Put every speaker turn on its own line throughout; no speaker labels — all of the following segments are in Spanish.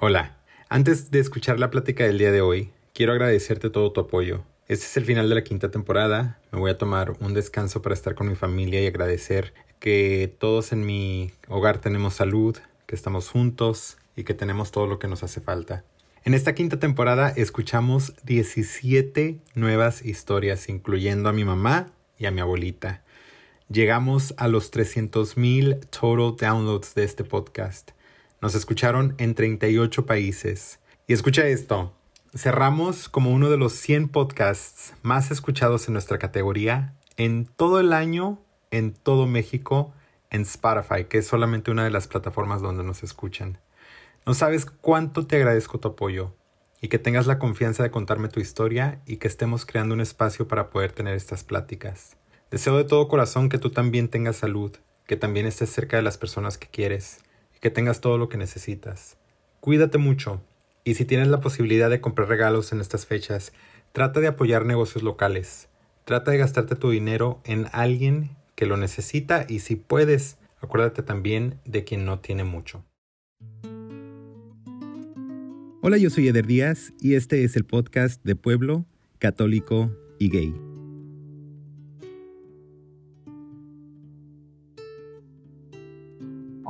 Hola, antes de escuchar la plática del día de hoy, quiero agradecerte todo tu apoyo. Este es el final de la quinta temporada, me voy a tomar un descanso para estar con mi familia y agradecer que todos en mi hogar tenemos salud, que estamos juntos y que tenemos todo lo que nos hace falta. En esta quinta temporada escuchamos 17 nuevas historias, incluyendo a mi mamá y a mi abuelita. Llegamos a los 300.000 total downloads de este podcast. Nos escucharon en 38 países. Y escucha esto, cerramos como uno de los 100 podcasts más escuchados en nuestra categoría en todo el año, en todo México, en Spotify, que es solamente una de las plataformas donde nos escuchan. No sabes cuánto te agradezco tu apoyo y que tengas la confianza de contarme tu historia y que estemos creando un espacio para poder tener estas pláticas. Deseo de todo corazón que tú también tengas salud, que también estés cerca de las personas que quieres que tengas todo lo que necesitas. Cuídate mucho y si tienes la posibilidad de comprar regalos en estas fechas, trata de apoyar negocios locales. Trata de gastarte tu dinero en alguien que lo necesita y si puedes, acuérdate también de quien no tiene mucho. Hola, yo soy Eder Díaz y este es el podcast de Pueblo, Católico y Gay.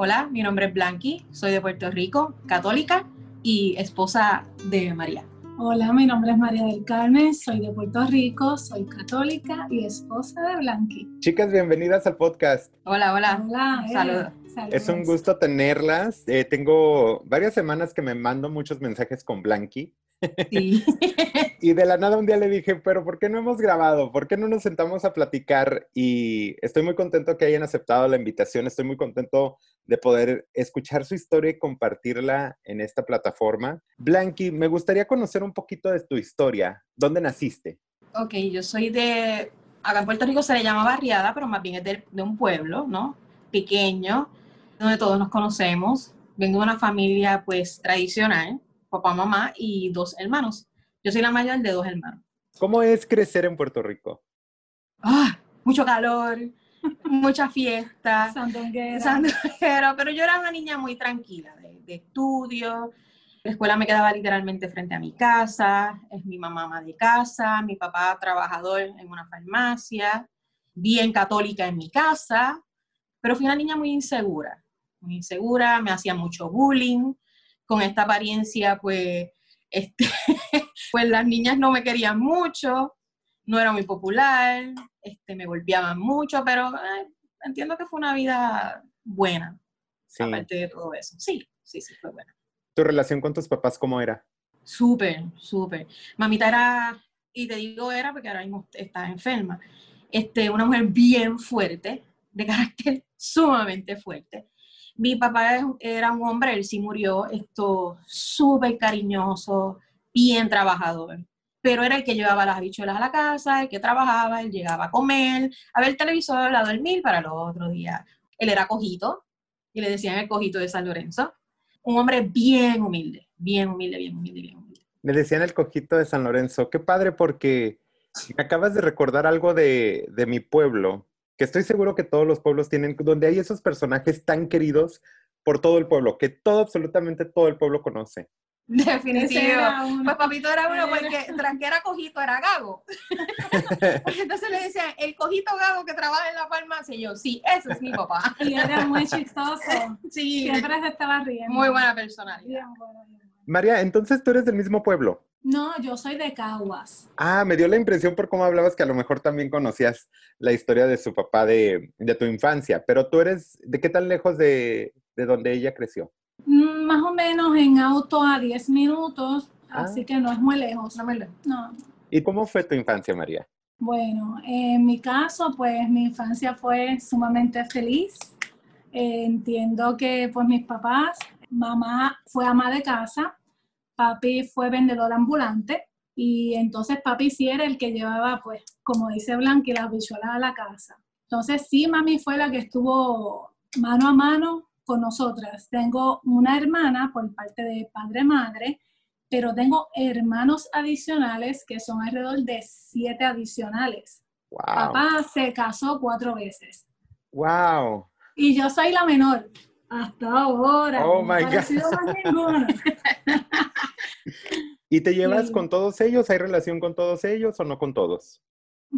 Hola, mi nombre es Blanqui, soy de Puerto Rico, católica y esposa de María.
Hola, mi nombre es María del Carmen, soy de Puerto Rico, soy católica y esposa de Blanqui.
Chicas, bienvenidas al podcast.
Hola, hola.
Hola,
eh, saludos.
Es un gusto tenerlas. Eh, tengo varias semanas que me mando muchos mensajes con Blanqui.
Sí.
y de la nada un día le dije, pero ¿por qué no hemos grabado? ¿Por qué no nos sentamos a platicar? Y estoy muy contento que hayan aceptado la invitación. Estoy muy contento de poder escuchar su historia y compartirla en esta plataforma. Blanqui, me gustaría conocer un poquito de tu historia. ¿Dónde naciste?
Ok, yo soy de, acá en Puerto Rico se le llama barriada, pero más bien es de, de un pueblo, ¿no? Pequeño, donde todos nos conocemos. Vengo de una familia pues tradicional, papá, mamá y dos hermanos. Yo soy la mayor de dos hermanos.
¿Cómo es crecer en Puerto Rico?
Ah, mucho calor, mucha fiesta.
Sandunguera.
Sandunguera, pero yo era una niña muy tranquila, de, de, estudio. La escuela me quedaba literalmente frente a mi casa, es mi mamá ama de casa, mi papá trabajador en una farmacia, bien católica en mi casa, pero fui una niña muy insegura, muy insegura, me hacía mucho bullying, con esta apariencia pues este, pues las niñas no me querían mucho, no era muy popular, este, me golpeaban mucho, pero eh, entiendo que fue una vida buena,
Sí.
aparte de todo eso. Sí, sí, sí, fue buena.
¿Tu relación con tus papás cómo era?
Súper, súper. Mamita era, y te digo era porque ahora mismo está enferma, este, una mujer bien fuerte, de carácter sumamente fuerte. Mi papá era un hombre, él sí murió, esto súper cariñoso, bien trabajador. Pero era el que llevaba las habichuelas a la casa, el que trabajaba, él llegaba a comer, a ver el televisor, a dormir para el otro día. Él era cojito, y le decían el cojito de San Lorenzo. Un hombre bien humilde, bien humilde, bien humilde, bien humilde.
Me decían el cojito de San Lorenzo. Qué padre porque acabas de recordar algo de, de mi pueblo, que estoy seguro que todos los pueblos tienen, donde hay esos personajes tan queridos por todo el pueblo, que todo, absolutamente todo el pueblo conoce.
Definitivo. Pues papito era uno porque tras que era cojito era gago. Pues entonces le decían, el cojito gago que trabaja en la farmacia. Y yo, sí, ese es mi papá.
Y era muy chistoso.
Sí,
Siempre se estaba riendo.
muy buena personalidad.
Bien bueno, bien.
María, entonces tú eres del mismo pueblo.
No, yo soy de Caguas.
Ah, me dio la impresión por cómo hablabas que a lo mejor también conocías la historia de su papá de, de tu infancia, pero tú eres, ¿de qué tan lejos de, de donde ella creció?
Mm, Más o menos en auto a 10 minutos,
Ah.
así que no es muy lejos.
No me lo-
No.
¿Y cómo fue tu infancia, María?
Bueno, en mi caso, pues mi infancia fue sumamente feliz. Eh, entiendo que pues mis papás, mamá fue ama de casa, papi fue vendedor ambulante y entonces papi sí era el que llevaba, pues, como dice Blanqui, las bichuelas a la casa. Entonces sí, mami fue la que estuvo mano a mano con nosotras. Tengo una hermana por parte de padre-madre, pero tengo hermanos adicionales que son alrededor de siete adicionales.
Wow.
Papá se casó cuatro veces
Wow.
y yo soy la menor. Hasta ahora.
Oh,
no
my
aparecido más ninguna.
¿Y te llevas
Sí.
con todos ellos? ¿Hay relación con todos ellos o no con todos?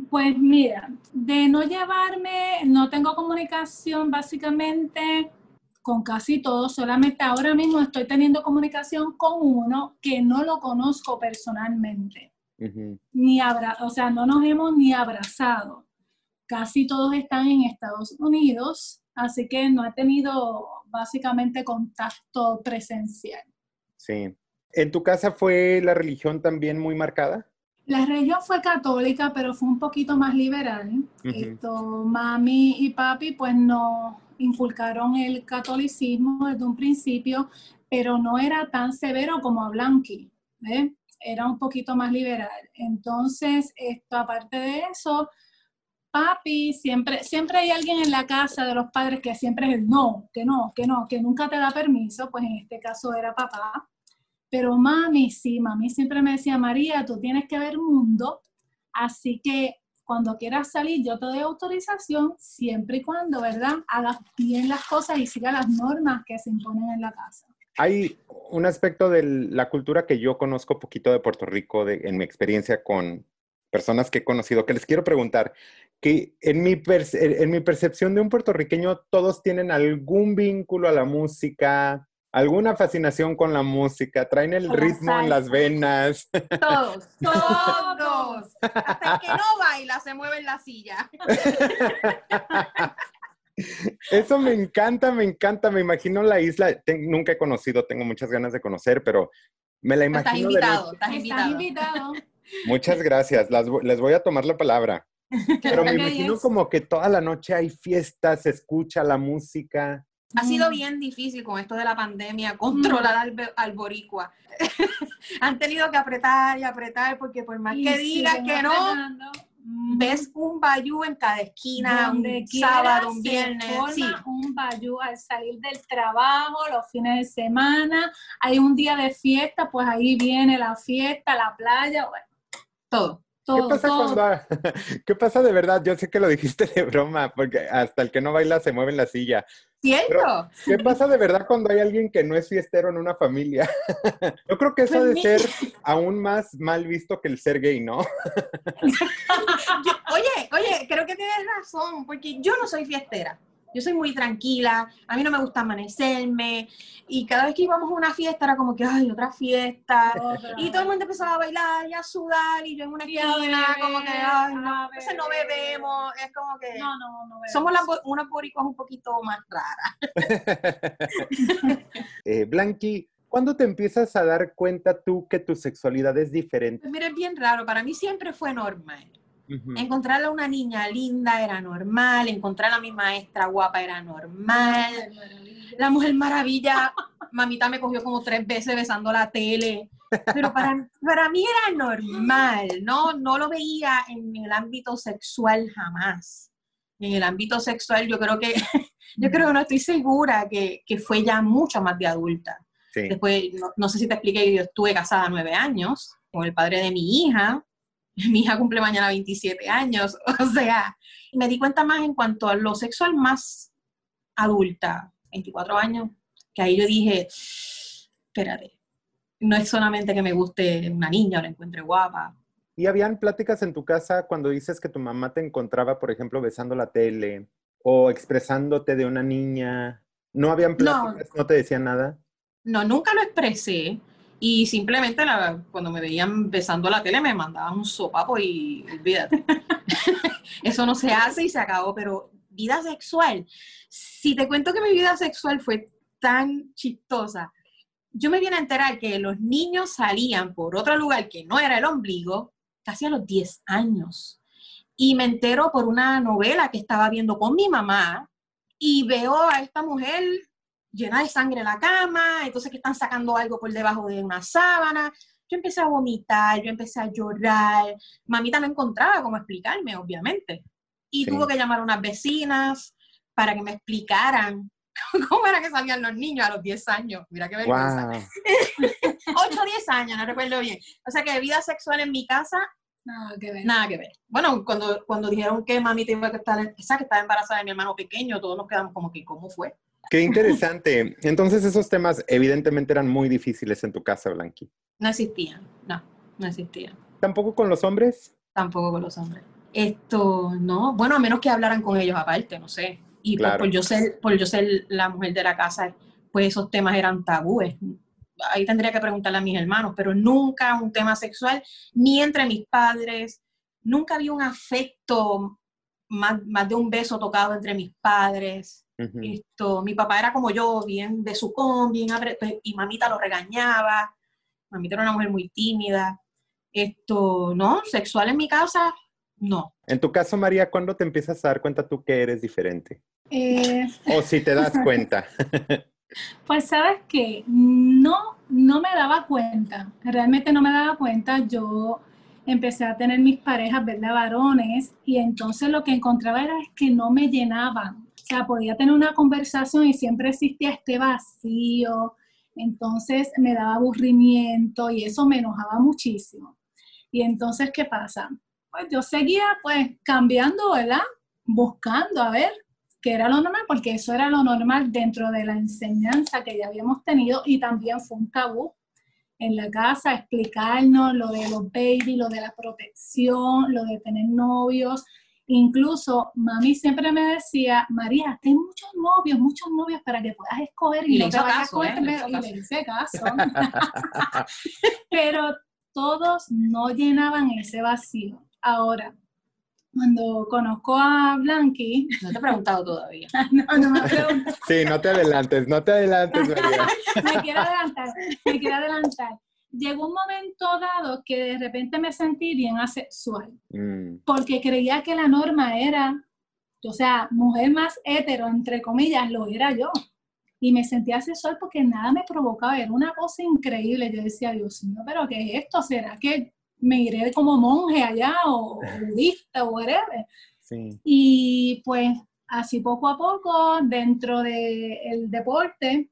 Pues mira, de no llevarme, no tengo comunicación básicamente con casi todos, solamente ahora mismo estoy teniendo comunicación con uno que no lo conozco personalmente, ni abra, o sea, no nos hemos ni abrazado. Casi todos están en Estados Unidos, así que no he tenido básicamente contacto presencial.
Sí. ¿En tu casa fue la religión también muy marcada?
La religión fue católica, pero fue un poquito más liberal.
Ujú.
Esto, mami y papi pues nos inculcaron el catolicismo desde un principio, pero no era tan severo como a Blanqui, ¿ves? Era un poquito más liberal. Entonces, esto, aparte de eso, papi, siempre, siempre hay alguien en la casa de los padres que siempre es el no, que no, que no, que nunca te da permiso, pues en este caso era papá. Pero mami, sí, mami siempre me decía, María, tú tienes que ver mundo, así que cuando quieras salir yo te doy autorización, siempre y cuando, ¿verdad? Hagas bien las cosas y sigas las normas que se imponen en la casa.
Hay un aspecto de la cultura que yo conozco poquito de Puerto Rico, de- en mi experiencia con personas que he conocido, que les quiero preguntar, que en mi, percepción de un puertorriqueño, todos tienen algún vínculo a la música, alguna fascinación con la música, traen el ritmo en las venas.
Todos, todos. Hasta el que no baila se mueve en la silla.
Eso me encanta, me encanta, me imagino la isla, te- nunca he conocido, tengo muchas ganas de conocer, pero me la
Estás
imagino de
invitado, estás
Estás
invitado.
invitado.
Muchas gracias, las les voy a tomar la palabra. Pero me imagino como que toda la noche hay fiestas, se escucha la música.
Ha sido
Mm.
bien difícil con esto de la pandemia controlar al, be- al boricua. Han tenido que apretar y apretar porque por más
Y
que digas que no,
apretando.
ves un bayú en cada esquina,
Donde
un
quiera
sábado, un viernes.
forma
Sí,
un bayú al salir del trabajo, los fines de semana, hay un día de fiesta, pues ahí viene la fiesta, la playa, bueno,
todo.
¿Qué pasa
todo.
cuando, qué pasa de verdad? Yo sé que lo dijiste de broma, porque hasta el que no baila se mueve en la silla. ¿Qué pasa de verdad cuando hay alguien que no es fiestero en una familia? Yo creo que eso ha de
Pues
ser aún más mal visto que el ser gay, ¿no?
Oye, oye, creo que tienes razón, porque yo no soy fiestera. Yo soy muy tranquila, a mí no me gusta amanecerme, y cada vez que íbamos a una fiesta era como que, ay, otra fiesta.
Otra
Y todo el mundo empezaba a bailar y a sudar, y yo en una esquina, como que, ay, no, entonces bebemos, es como que
No, no, no.
somos
vemos.
las unas boricuas un poquito más raras.
eh, Blanqui, ¿cuándo te empiezas a dar cuenta tú que tu sexualidad es diferente?
Pues mira, es bien raro, para mí siempre fue normal. Encontrar a una niña linda era normal, encontrar a mi maestra guapa era normal. La Mujer Maravilla, mamita me cogió como tres veces besando la tele, pero para, para mí era normal, ¿no? No lo veía en el ámbito sexual jamás. En el ámbito sexual yo creo que, yo creo que no estoy segura que, que fue ya mucho más de adulta.
Sí.
Después, no, no sé si te expliqué yo estuve casada nueve años con el padre de mi hija. Mi hija cumple mañana 27 años. O sea, me di cuenta más en cuanto a lo sexual más adulta, 24 años, que ahí yo dije, espérate, no es solamente que me guste una niña o la encuentre guapa.
¿Y habían pláticas en tu casa cuando dices que tu mamá te encontraba, por ejemplo, besando la tele o expresándote de una niña? ¿No habían
No.
pláticas? ¿No, te decían nada?
No, nunca lo expresé. Y simplemente cuando me veían besando la tele me mandaban un sopapo y olvídate. Eso no se hace y se acabó, pero vida sexual. Si te cuento que mi vida sexual fue tan chistosa, yo me vine a enterar que los niños salían por otro lugar que no era el ombligo casi a los 10 años. Y me entero por una novela que estaba viendo con mi mamá y veo a esta mujer llena de sangre en la cama, entonces que están sacando algo por debajo de una sábana. Yo empecé a vomitar, yo empecé a llorar. Mamita no encontraba cómo explicarme, obviamente. Y
Sí.
tuvo que llamar a unas vecinas para que me explicaran cómo era que salían los niños a los 10 años. Mira qué vergüenza.
¡Wow!
8 o 10 años, no recuerdo bien. O sea que vida sexual en mi casa,
Nada que ver.
nada que ver. Bueno, cuando, cuando dijeron que mamita iba a estar, esa que estaba embarazada de mi hermano pequeño, todos nos quedamos como que, ¿cómo fue?
Qué interesante. Entonces esos temas evidentemente eran muy difíciles en tu casa, Blanqui.
No existían, no, no existían.
¿Tampoco con los hombres?
Tampoco con los hombres. Esto, no, bueno, a menos que hablaran con ellos aparte, no sé. Y por, yo ser, por yo ser la mujer de la casa, pues esos temas eran tabúes. Ahí tendría que preguntarle a mis hermanos, pero nunca un tema sexual, ni entre mis padres, nunca había un afecto más, más de un beso tocado entre mis padres. Esto, mi papá era como yo, bien de su con, bien abre, pues, y mamita lo regañaba. Mamita era una mujer muy tímida. Esto, no, sexual en mi casa, no.
En tu caso, María, ¿cuándo te empiezas a dar cuenta tú que eres diferente?
Eh...
O si te das cuenta.
pues sabes que no, no me daba cuenta, realmente no me daba cuenta. Yo empecé a tener mis parejas, ¿verdad? Varones, y entonces lo que encontraba era que no me llenaban. Sea, podía tener una conversación y siempre existía este vacío, entonces me daba aburrimiento y eso me enojaba muchísimo. Y entonces, ¿qué pasa? Pues yo seguía pues cambiando, ¿verdad? Buscando a ver qué era lo normal, porque eso era lo normal dentro de la enseñanza que ya habíamos tenido y también fue un tabú en la casa, explicarnos lo de los baby, lo de la protección, lo de tener novios. Incluso mami siempre me decía, María, ten muchos novios, muchos novios para que puedas escoger
y, no te vayas a
¿eh? y le hice caso. Pero todos no llenaban ese vacío. Ahora, cuando conozco a Blanqui.
No te he preguntado todavía.
no, no me pregunto.
Sí, no te adelantes, no te adelantes, María.
me quiero adelantar, me quiero adelantar. Llegó un momento dado que de repente me sentí bien asexual, mm. porque creía que la norma era, o sea, mujer más hetero, entre comillas, lo era yo. Y me sentía asexual porque nada me provocaba, era una cosa increíble. Yo decía, Dios mío, pero ¿qué es esto? ¿Será que me iré como monje allá o, budista o whatever. Y pues así poco a poco, dentro del deporte,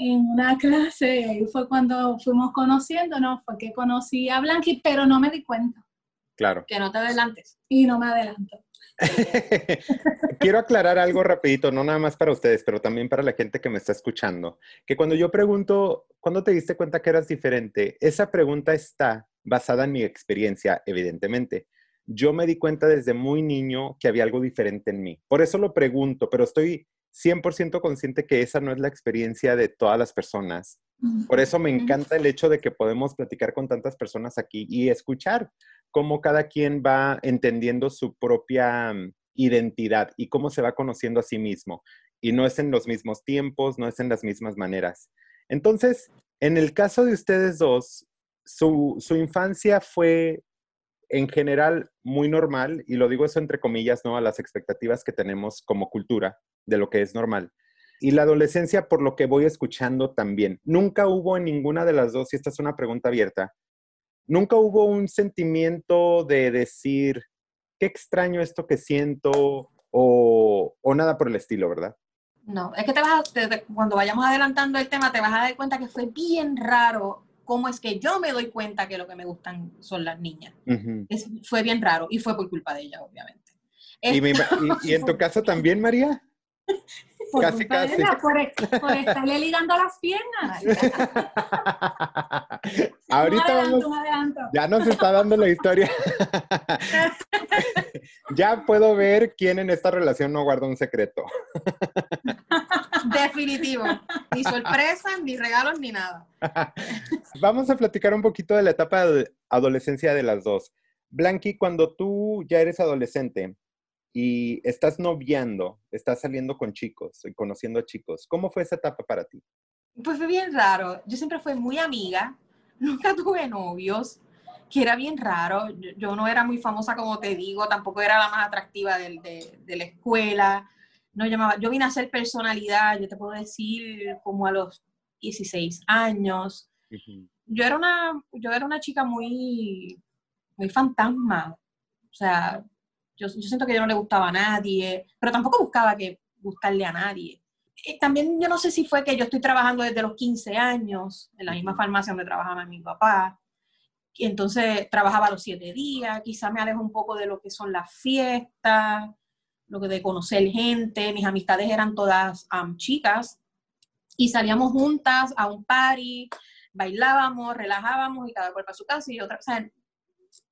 en una clase, ahí fue cuando fuimos conociéndonos, fue que conocí a Blanqui, pero no me di cuenta.
Claro.
Que no te adelantes.
Y no me adelanto.
Quiero aclarar algo rapidito, no nada más para ustedes, pero también para la gente que me está escuchando, que cuando yo pregunto, ¿cuándo te diste cuenta que eras diferente? Esa pregunta está basada en mi experiencia, evidentemente. Yo me di cuenta desde muy niño que había algo diferente en mí. Por eso lo pregunto, pero estoy 100% consciente que esa no es la experiencia de todas las personas. Por eso me encanta el hecho de que podemos platicar con tantas personas aquí y escuchar cómo cada quien va entendiendo su propia mm, identidad y cómo se va conociendo a sí mismo. Y no es en los mismos tiempos, no es en las mismas maneras. Entonces, en el caso de ustedes dos, su, infancia fue en general muy normal, y lo digo eso entre comillas, ¿no? A las expectativas que tenemos como cultura de lo que es normal. Y la adolescencia, por lo que voy escuchando también. Nunca hubo en ninguna de las dos, y esta es una pregunta abierta, nunca hubo un sentimiento de decir, qué extraño esto que siento, o, nada por el estilo, ¿verdad?
No, es que te vas cuando vayamos adelantando el tema, te vas a dar cuenta que fue bien raro cómo es que yo me doy cuenta que lo que me gustan son las niñas. fue bien raro y fue por culpa de ella, obviamente.
¿Y, en tu caso también, María?
Casi, casi. por, por, estarle ligando las piernas.
Ahorita vamos, ya nos está dando la historia. ya puedo ver quién en esta relación no guarda un secreto.
Definitivo. Ni sorpresas, ni regalos, ni nada.
Vamos a platicar un poquito de la etapa de adolescencia de las dos. Blanqui, cuando tú ya eres adolescente y estás noviando, estás saliendo con chicos y conociendo a chicos, ¿cómo fue esa etapa para ti?
Pues fue bien raro. Yo siempre fui muy amiga, nunca tuve novios, que era bien raro. Yo, no era muy famosa, como te digo, tampoco era la más atractiva de, de la escuela no llamaba, yo vine a ser personalidad, yo te puedo decir, como a los 16 años. Yo era una, yo era una chica muy, muy fantasma. O sea, yo, siento que yo no le gustaba a nadie, pero tampoco buscaba que gustarle a nadie. también yo no sé si fue que yo estoy trabajando desde los 15 años en la misma farmacia donde trabajaba mi papá. Y entonces trabajaba los siete días, quizá me alejo un poco de lo que son las fiestas, lo que de conocer gente, mis amistades eran todas chicas y salíamos juntas a un party, bailábamos, relajábamos y cada cual para su casa y otra, o sea,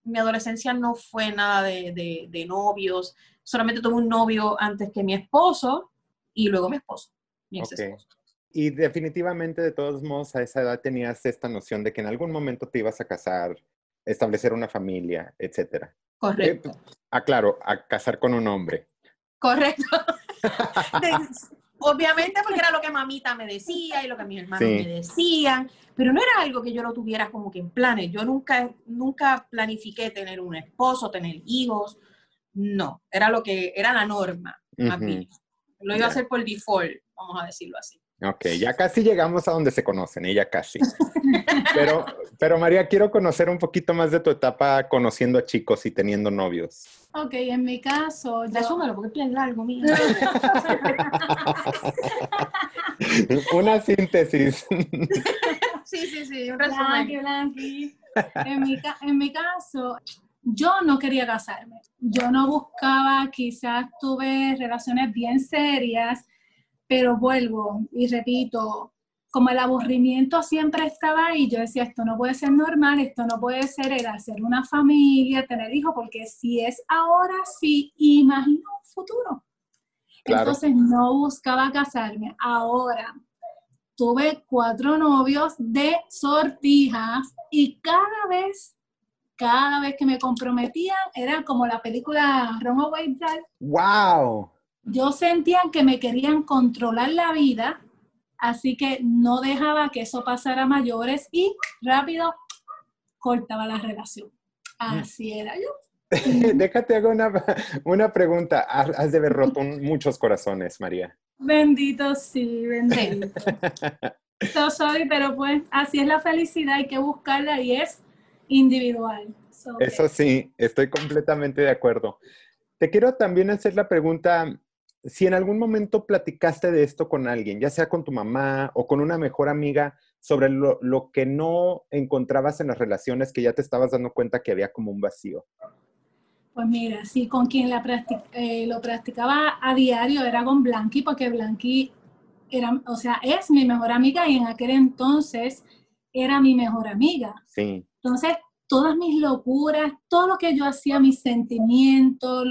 mi adolescencia no fue nada de, novios, solamente tuve un novio antes que mi esposo y luego mi esposo, mi ex esposo.
Y definitivamente, de todos modos, a esa edad tenías esta noción de que en algún momento te ibas a casar, establecer una familia, etcétera.
Correcto.
Eh, ah, claro, a casar con un hombre.
Correcto. obviamente porque era lo que mamita me decía y lo que mis hermanos me decían, pero no era algo que yo lo tuviera como que en planes. Yo nunca, nunca planifiqué tener un esposo, tener hijos. No, era lo que era la norma. Lo iba a hacer por default, vamos a decirlo así.
Ok, ya casi llegamos a donde se conocen, ella ¿eh? casi. Pero, pero María, quiero conocer un poquito más de tu etapa conociendo a chicos y teniendo novios.
Ok, en mi caso...
Yo... Resúmelo, porque es bien largo, mío.
Una síntesis.
sí, sí, sí, un resumen.
En mi, en mi caso, yo no quería casarme. Yo no buscaba, quizás tuve relaciones bien serias, pero vuelvo y repito, como el aburrimiento siempre estaba ahí, yo decía, esto no puede ser normal, esto no puede ser el hacer una familia, tener hijos, porque si es ahora, sí, imagino un futuro. Entonces no buscaba casarme. Ahora, tuve cuatro novios de sortijas y cada vez, cada vez que me comprometían, era como la película Runaway Bride.
¡Wow!
Yo sentía que me querían controlar la vida, así que no dejaba que eso pasara a mayores y rápido cortaba la relación. Así era yo.
Déjate hago una, una pregunta. Has de haber roto muchos corazones, María.
Bendito, sí, bendito. Yo soy, pero pues así es la felicidad, hay que buscarla y es individual.
Eso sí, estoy completamente de acuerdo. Te quiero también hacer la pregunta, si en algún momento platicaste de esto con alguien, ya sea con tu mamá o con una mejor amiga, sobre lo, lo que no encontrabas en las relaciones que ya te estabas dando cuenta que había como un vacío.
Pues mira, sí, con quien la eh, lo practicaba a diario era con Blanqui, porque Blanqui era, o sea, es mi mejor amiga y en aquel entonces era mi mejor amiga.
Sí.
Entonces, todas mis locuras, todo lo que yo hacía, mis sentimientos,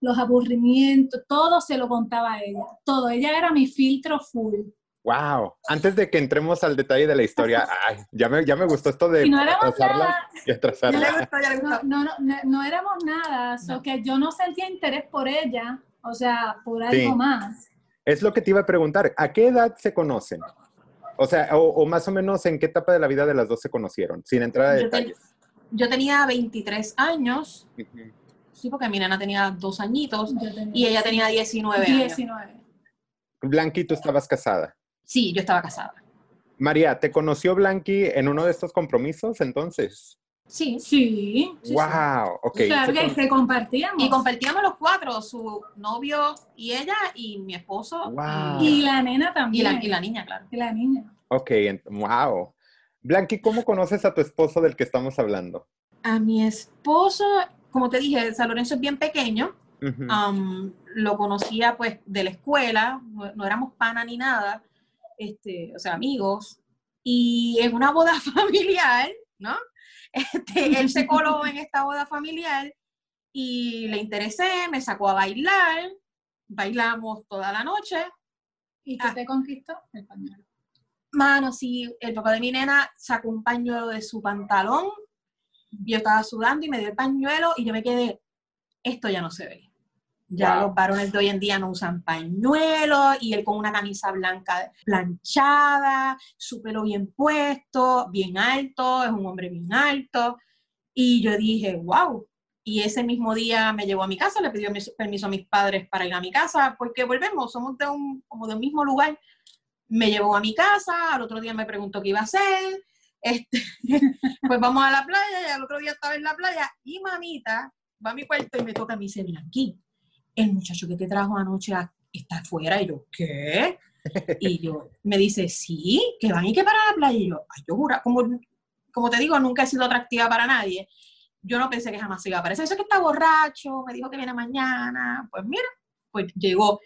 los aburrimientos, todo se lo contaba a ella. Todo, ella era mi filtro full.
Wow, antes de que entremos al detalle de la historia, ya, me, ya me gustó esto de
no atrasarla y atrasarla. No, no, no, no, éramos nada, so que yo no sentía interés por ella, o sea, por algo más.
Es lo que te iba a preguntar, ¿a qué edad se conocen? O sea, o, más o menos en qué etapa de la vida de las dos se conocieron, sin entrar a detalles.
yo tenía 23 años, sí, porque mi nena tenía dos añitos y ella tenía 19 años. 19.
Blanqui, tú estabas casada.
Sí, yo estaba casada.
María, ¿te conoció Blanqui en uno de estos compromisos entonces?
Sí.
Sí.
wow, ok.
Claro que se compartíamos.
Y compartíamos los cuatro, su novio y ella y mi esposo.
Wow. Y, la nena también.
Y la, niña, claro.
Y la niña.
Ok, wow. Blanqui, ¿cómo conoces a tu esposo del que estamos hablando?
A mi esposo, como te dije, San Lorenzo es bien pequeño. lo conocía pues de la escuela, no éramos pana ni nada este, o sea, amigos, y en una boda familiar, ¿no? Este, él se coló en esta boda familiar y le interesé, me sacó a bailar, bailamos toda la noche.
¿Y qué ah. te conquistó? El pañuelo.
Mano, sí, el papá de mi nena sacó un pañuelo de su pantalón, yo estaba sudando y me dio el pañuelo y yo me quedé, esto ya no se ve. Ya los varones de hoy en día no usan pañuelos y él con una camisa blanca planchada, su pelo bien puesto, bien alto, es un hombre bien alto. Y yo dije, wow. Y ese mismo día me llevó a mi casa, le pidió permiso a mis padres para ir a mi casa, porque volvemos, somos de un, como del mismo lugar. Me llevó a mi casa, al otro día me preguntó qué iba a hacer. Este, pues vamos a la playa y al otro día estaba en la playa y mamita va a mi cuarto y me toca a mí, dice, aquí el muchacho que te trajo anoche está afuera. Y yo, ¿qué? Y yo, me dice, sí, que van y que para la playa. Y yo, ay, yo jura, como, como te digo, nunca he sido atractiva para nadie. yo no pensé que jamás iba a aparecer. Eso es que está borracho, me dijo que viene mañana. Pues mira, pues llegó.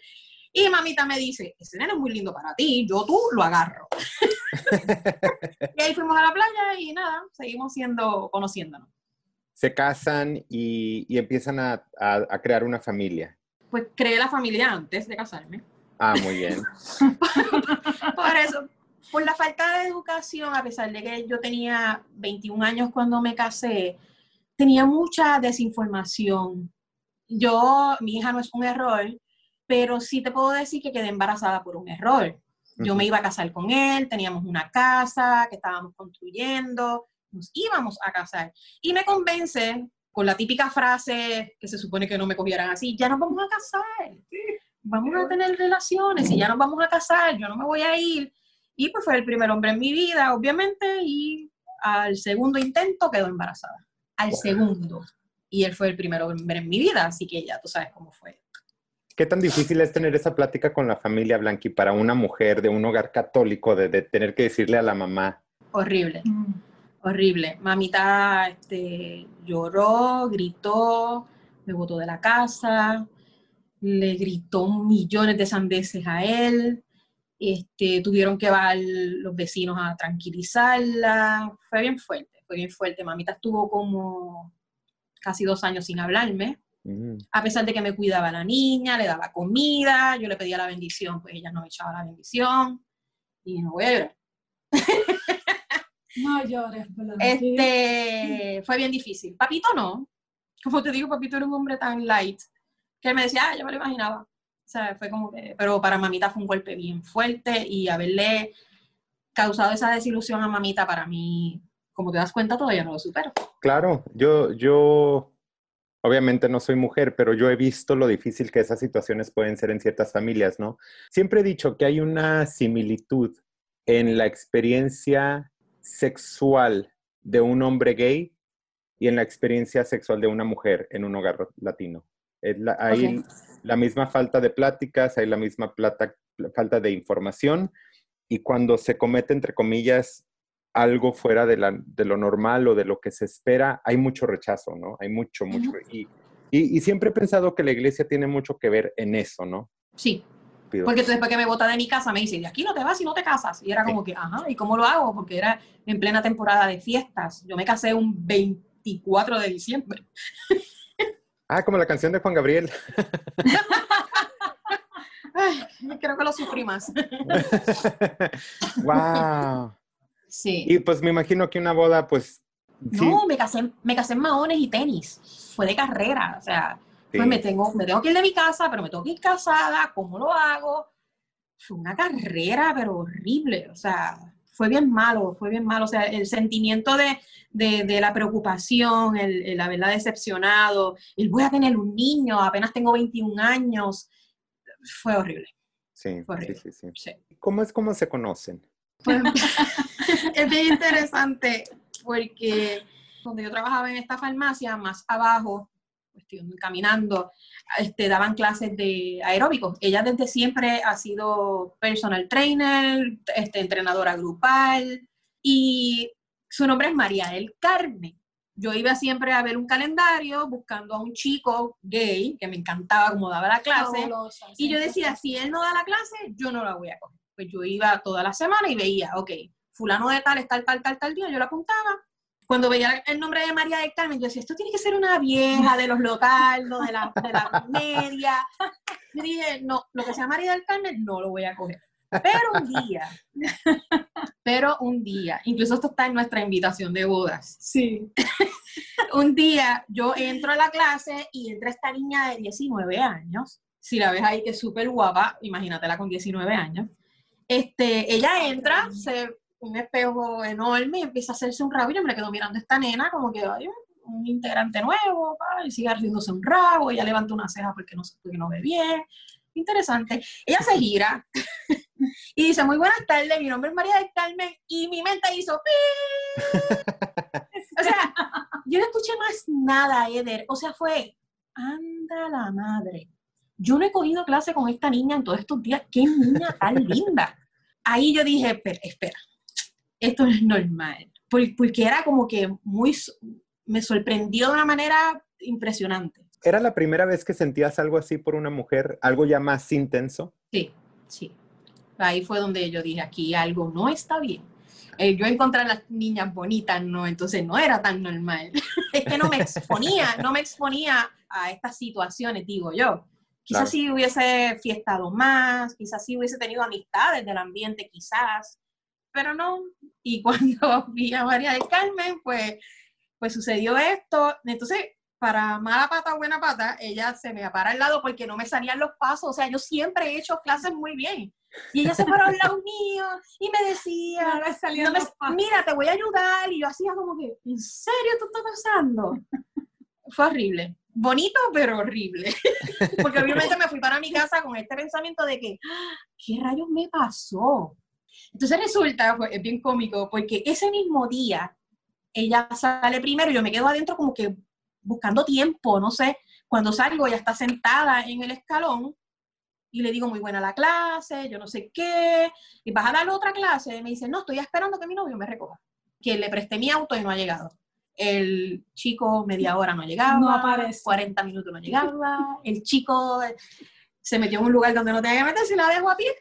Y mamita me dice, ese nene es muy lindo para ti, yo tú lo agarro. y ahí fuimos a la playa y nada, seguimos siendo, conociéndonos.
Se casan y, empiezan a, a, crear una familia.
Pues creé la familia antes de casarme.
Ah, muy bien.
Por eso, por la falta de educación, a pesar de que yo tenía 21 años cuando me casé, tenía mucha desinformación. Yo, mi hija no es un error, pero sí te puedo decir que quedé embarazada por un error. Yo me iba a casar con él, teníamos una casa que estábamos construyendo, nos íbamos a casar. Y me convence con la típica frase que se supone que no me cogieran así, ya nos vamos a casar, vamos a tener relaciones y ya nos vamos a casar, yo no me voy a ir. Y pues fue el primer hombre en mi vida, obviamente, y al segundo intento quedó embarazada. Al segundo. Y él fue el primer hombre en mi vida, así que ya tú sabes cómo fue.
¿Qué tan difícil es tener esa plática con la familia Blanqui para una mujer de un hogar católico de, tener que decirle a la mamá?
Horrible, mm. horrible. Mamita este, lloró, gritó, me botó de la casa, le gritó millones de sandeces a él. Este, tuvieron que va los vecinos a tranquilizarla. Fue bien fuerte, fue bien fuerte. Mamita estuvo como casi dos años sin hablarme. A pesar de que me cuidaba la niña, le daba comida, yo le pedía la bendición, pues ella no me echaba la bendición. Y no voy a llorar.
No llores,
Este, fue bien difícil. Papito no. Como te digo, Papito era un hombre tan light que él me decía, ah, yo me lo imaginaba. O sea, fue como que, pero para mamita fue un golpe bien fuerte y haberle causado esa desilusión a mamita para mí, como te das cuenta, todavía no lo supero.
Claro, yo, yo obviamente no soy mujer, pero yo he visto lo difícil que esas situaciones pueden ser en ciertas familias, ¿no? Siempre he dicho que hay una similitud en la experiencia sexual de un hombre gay y en la experiencia sexual de una mujer en un hogar latino. hay la misma falta de pláticas, hay la misma falta de información y cuando se comete, entre comillas, algo fuera de, lo normal o de lo que se espera, hay mucho rechazo, ¿no? Hay mucho, mucho. Y, y, siempre he pensado que la iglesia tiene mucho que ver en eso, ¿no?
Sí. Porque después que me bota de mi casa me dice, de aquí no te vas y no te casas. Y era como que, ajá, ¿y cómo lo hago? Porque era en plena temporada de fiestas. Yo me casé un 24 de diciembre.
Ah, como la canción de Juan Gabriel.
Ay, creo que lo sufrí más.
wow. Y pues me imagino que una boda, pues...
No, me casé, me casé en maones y tenis. Fue de carrera, o sea, pues me tengo, me tengo que ir de mi casa, pero me tengo que ir casada, ¿cómo lo hago? Fue una carrera, pero horrible, o sea, fue bien malo, fue bien malo. O sea, el sentimiento de, de, la preocupación, el, haberla decepcionado, el voy a tener un niño, apenas tengo 21 años, fue horrible.
Sí, fue horrible. Sí, sí, sí. ¿Cómo es cómo se conocen?
Pues, es bien interesante porque cuando yo trabajaba en esta farmacia, más abajo, caminando, este, daban clases de aeróbicos. Ella desde siempre ha sido personal trainer, este, entrenadora grupal y su nombre es María del Carmen. Yo iba siempre a ver un calendario buscando a un chico gay que me encantaba como daba la clase. y yo decía, si él no da la clase, yo no la voy a coger pues yo iba toda la semana y veía, ok, fulano de tal, tal, tal, tal, tal día, yo lo apuntaba. Cuando veía el nombre de María del Carmen, yo decía, esto tiene que ser una vieja de los locales, de la, de la media. Yo dije, no, lo que sea María del Carmen no lo voy a coger. Pero un día, pero un día, incluso esto está en nuestra invitación de bodas.
Sí.
un día yo entro a la clase y entra esta niña de 19 años. Si la ves ahí que es súper guapa, imagínatela con 19 años. Este, ella entra, se un espejo enorme y empieza a hacerse un rabo y yo me quedo mirando a esta nena como que un integrante nuevo, y sigue haciéndose un rabo, ella levanta una ceja porque no, porque no ve bien. Interesante. Ella se gira y dice, muy buenas tardes, mi nombre es María del Carmen y mi mente hizo... o sea, yo no escuché más nada, Eder. O sea, fue, anda la madre yo no he cogido clase con esta niña en todos estos días, qué niña tan linda. Ahí yo dije, espera, espera, esto no es normal, porque era como que muy, me sorprendió de una manera impresionante.
¿Era la primera vez que sentías algo así por una mujer, algo ya más intenso?
Sí, sí. Ahí fue donde yo dije, aquí algo no está bien. Eh, yo encontré a las niñas bonitas, no, entonces no era tan normal. es que no me exponía, no me exponía a estas situaciones, digo yo. Quizás si hubiese fiestado más, quizás si hubiese tenido amistades del ambiente, quizás, pero no. Y cuando vi a María del Carmen, pues, pues sucedió esto. Entonces, para mala pata, buena pata, ella se me para al lado porque no me salían los pasos. O sea, yo siempre he hecho clases muy bien. Y ella se paró al lado mío y me decía, mira, te voy a ayudar. Y yo hacía como que, ¿en serio esto está pasando? Fue horrible. Bonito, pero horrible. Porque obviamente me fui para mi casa con este pensamiento de que, ¿qué rayos me pasó? Entonces resulta, es bien cómico, porque ese mismo día ella sale primero y yo me quedo adentro como que buscando tiempo, no sé, cuando salgo ya está sentada en el escalón y le digo muy buena la clase, yo no sé qué, y vas a dar otra clase, y me dice, no, estoy esperando que mi novio me recoja, que le presté mi auto y no ha llegado. El chico media hora no llegaba, no aparece. 40 minutos no llegaba, el chico se metió en un lugar donde no tenía que meterse y la dejó a pie.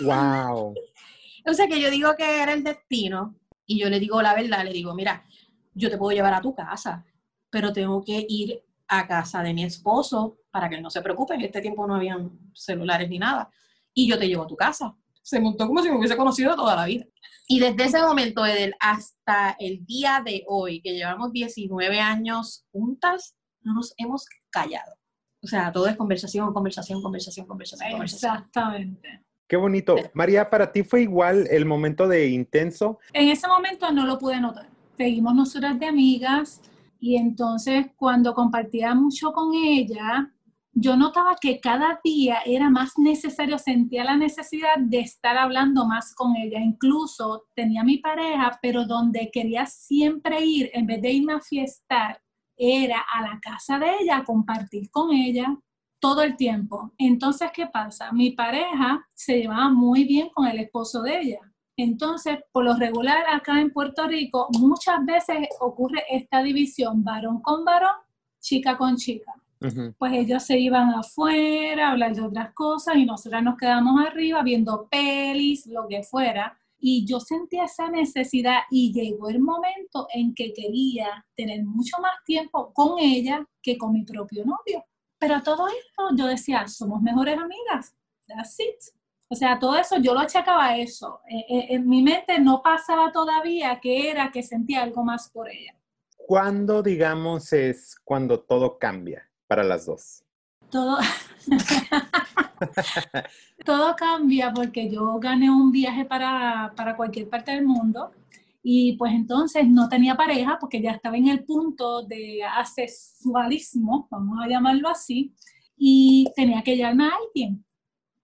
Wow.
O sea que yo digo que era el destino y yo le digo la verdad, le digo, mira, yo te puedo llevar a tu casa, pero tengo que ir a casa de mi esposo para que él no se preocupe. En este tiempo no habían celulares ni nada. Y yo te llevo a tu casa. Se montó como si me hubiese conocido toda la vida. Y desde ese momento, Edel, hasta el día de hoy, que llevamos 19 años juntas, no nos hemos callado. O sea, todo es conversación, conversación, conversación, conversación. conversación.
Exactamente.
Qué bonito. María, ¿para ti fue igual el momento de intenso?
En ese momento no lo pude notar. Seguimos nosotras de amigas, y entonces cuando compartía mucho con ella, yo notaba que cada día era más necesario, sentía la necesidad de estar hablando más con ella. Incluso tenía mi pareja, pero donde quería siempre ir, en vez de irme a fiestar, era a la casa de ella, a compartir con ella todo el tiempo. Entonces, ¿qué pasa? Mi pareja se llevaba muy bien con el esposo de ella. Entonces, por lo regular acá en Puerto Rico, muchas veces ocurre esta división varón con varón, chica con chica. Pues ellos se iban afuera a hablar de otras cosas y nosotras nos quedamos arriba viendo pelis, lo que fuera. Y yo sentía esa necesidad y llegó el momento en que quería tener mucho más tiempo con ella que con mi propio novio. Pero todo esto yo decía, somos mejores amigas. That's it. O sea, todo eso yo lo achacaba a eso. Eh, eh, en mi mente no pasaba todavía que era que sentía algo más por ella.
¿Cuándo, digamos, es cuando todo cambia para las dos?
Todo, todo cambia porque yo gané un viaje para, para cualquier parte del mundo y pues entonces no tenía pareja porque ya estaba en el punto de asexualismo, vamos a llamarlo así, y tenía que llamarme a alguien.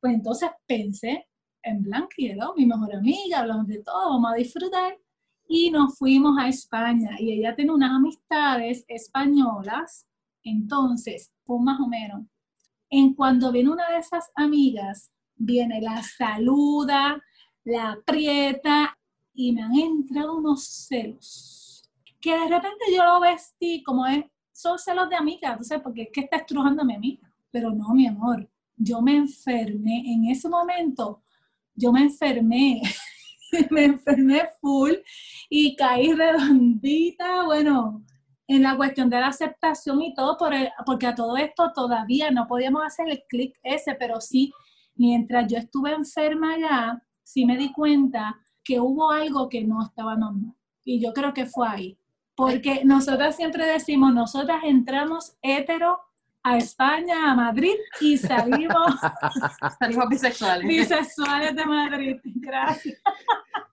Pues entonces pensé en Blanquielo, mi mejor amiga, hablamos de todo, vamos a disfrutar. Y nos fuimos a España y ella tiene unas amistades españolas. Entonces, pues más o menos, en cuando viene una de esas amigas, viene la saluda, la aprieta y me han entrado unos celos. Que de repente yo lo vestí como es, son celos de amiga, entonces, porque es que está estrujando a mi amiga. Pero no, mi amor, yo me enfermé, en ese momento yo me enfermé, me enfermé full y caí redondita, bueno, en la cuestión de la aceptación y todo, por porque a todo esto todavía no podíamos hacer el clic ese, pero sí, mientras yo estuve enferma ya, sí me di cuenta que hubo algo que no estaba normal. Y yo creo que fue ahí. Porque nosotras siempre decimos, nosotras entramos hetero a España, a Madrid y salimos,
salimos bisexuales.
Bisexuales de Madrid, gracias.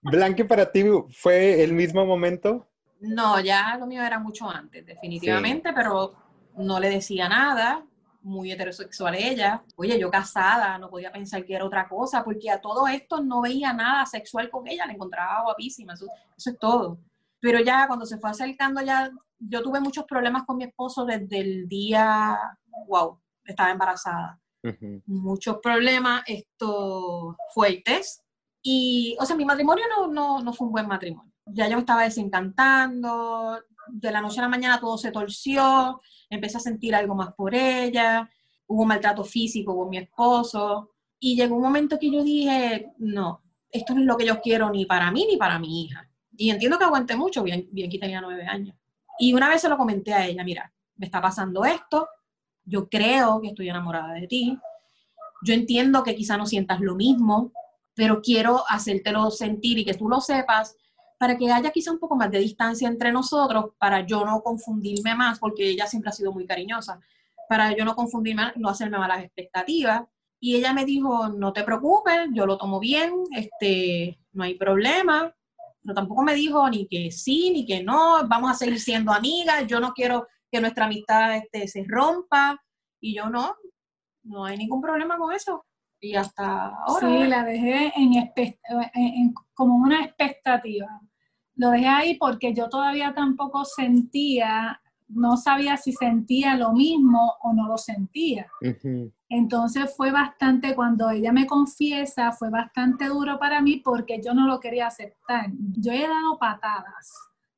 Blanque, ¿para ti fue el mismo momento?
No, ya lo mío era mucho antes, definitivamente, pero no le decía nada, muy heterosexual ella. Oye, yo casada, no podía pensar que era otra cosa, porque a todo esto no veía nada sexual con ella, la encontraba guapísima, eso, eso es todo. Pero ya cuando se fue acercando ya yo tuve muchos problemas con mi esposo desde el día, wow, estaba embarazada. Muchos problemas estos fuertes. Y, o sea, mi matrimonio no, no, no fue un buen matrimonio. Ya yo me estaba desencantando, de la noche a la mañana todo se torció, empecé a sentir algo más por ella, hubo maltrato físico con mi esposo, y llegó un momento que yo dije, no, esto no es lo que yo quiero ni para mí ni para mi hija. Y entiendo que aguanté mucho, bien, bien que tenía nueve años. Y una vez se lo comenté a ella, mira, me está pasando esto, yo creo que estoy enamorada de ti, yo entiendo que quizá no sientas lo mismo, pero quiero hacértelo sentir y que tú lo sepas para que haya quizá un poco más de distancia entre nosotros, para yo no confundirme más, porque ella siempre ha sido muy cariñosa, para yo no confundirme, no hacerme malas expectativas. Y ella me dijo, no te preocupes, yo lo tomo bien, este, no hay problema, pero tampoco me dijo ni que sí, ni que no, vamos a seguir siendo amigas, yo no quiero que nuestra amistad este, se rompa, y yo no, no hay ningún problema con eso. Y hasta ahora.
Sí, la dejé como una expectativa. Lo dejé ahí porque yo todavía tampoco sentía, no sabía si sentía lo mismo o no lo sentía. Entonces fue bastante, cuando ella me confiesa, fue bastante duro para mí porque yo no lo quería aceptar. Yo he dado patadas,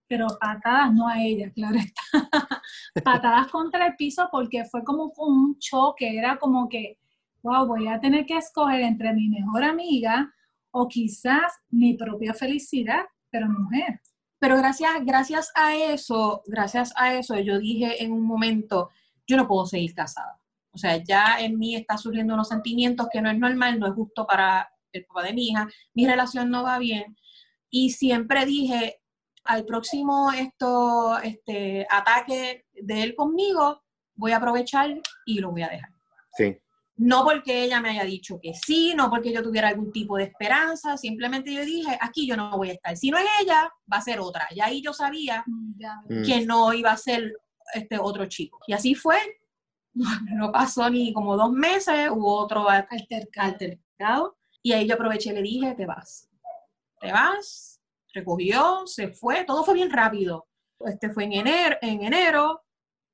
pero patadas no a ella, claro está. patadas contra el piso porque fue como un choque, era como que wow, voy a tener que escoger entre mi mejor amiga o quizás mi propia felicidad, pero mujer.
Pero gracias, gracias a eso, gracias a eso, yo dije en un momento, yo no puedo seguir casada. O sea, ya en mí está surgiendo unos sentimientos que no es normal, no es justo para el papá de mi hija, mi relación no va bien. Y siempre dije, al próximo esto, este, ataque de él conmigo, voy a aprovechar y lo voy a dejar.
Sí.
No porque ella me haya dicho que sí, no porque yo tuviera algún tipo de esperanza, simplemente yo dije, aquí yo no voy a estar. Si no es ella, va a ser otra. Y ahí yo sabía mm. que no iba a ser este otro chico. Y así fue. No pasó ni como dos meses, hubo otro altercado. Y ahí yo aproveché y le dije, te vas. Te vas, recogió, se fue, todo fue bien rápido. Este fue en enero, en enero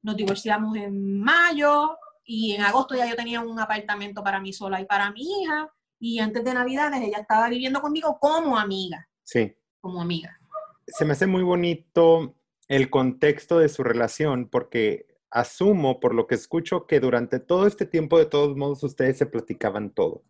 nos divorciamos en mayo, y en agosto ya yo tenía un apartamento para mí sola y para mi hija. Y antes de Navidades ella estaba viviendo conmigo como amiga.
Sí.
Como amiga.
Se me hace muy bonito el contexto de su relación porque asumo, por lo que escucho, que durante todo este tiempo, de todos modos, ustedes se platicaban todo.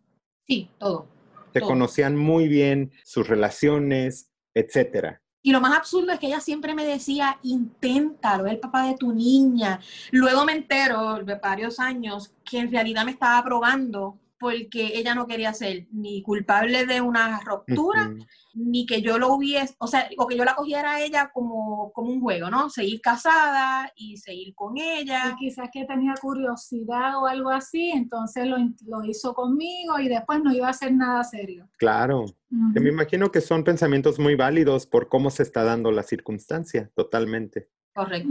Sí, todo.
Se conocían muy bien sus relaciones, etcétera.
Y lo más absurdo es que ella siempre me decía, inténtalo, es el papá de tu niña. Luego me entero, de varios años, que en realidad me estaba probando porque ella no quería ser ni culpable de una ruptura, ni que yo lo hubiese, o sea, o que yo la cogiera a ella como, como un juego, ¿no? Seguir casada y seguir con ella.
Y quizás que tenía curiosidad o algo así, entonces lo, lo, hizo conmigo y después no iba a hacer nada serio.
Claro, me imagino que son pensamientos muy válidos por cómo se está dando la circunstancia, totalmente.
Correcto.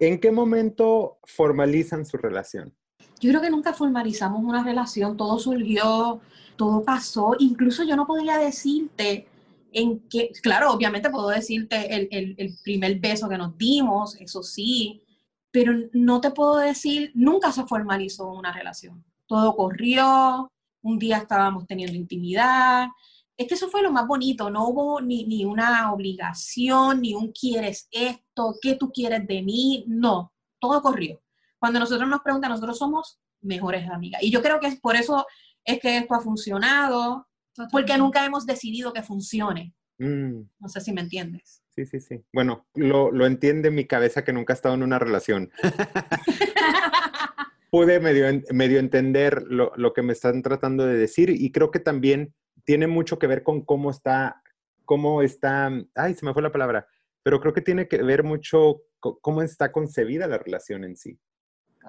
¿En qué momento formalizan su relación?
Yo creo que nunca formalizamos una relación, todo surgió, todo pasó, incluso yo no podría decirte en qué, claro, obviamente puedo decirte el, primer beso que nos dimos, eso sí, pero no te puedo decir, nunca se formalizó una relación. Todo corrió, un día estábamos teniendo intimidad. Es que eso fue lo más bonito, no hubo ni, ni una obligación, ni un quieres esto, qué tú quieres de mí, no, todo corrió. Cuando nosotros nos preguntan, nosotros somos mejores amigas. Y yo creo que es por eso es que esto ha funcionado, porque nunca hemos decidido que funcione. Mm. No sé si me entiendes.
Sí, sí, sí. Bueno, lo, lo entiende mi cabeza que nunca ha estado en una relación. Pude medio, medio entender lo, lo, que me están tratando de decir y creo que también tiene mucho que ver con cómo está, cómo está, ay, se me fue la palabra, pero creo que tiene que ver mucho cómo está concebida la relación en sí.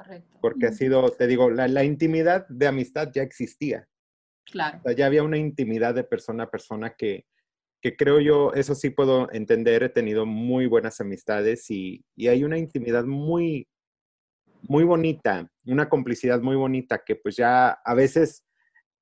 Correcto.
Porque ha sido, te digo, la, intimidad de amistad ya existía.
Claro.
ya había una intimidad de persona a persona que, que creo yo, eso sí puedo entender, he tenido muy buenas amistades y, y, hay una intimidad muy, muy bonita, una complicidad muy bonita que pues ya a veces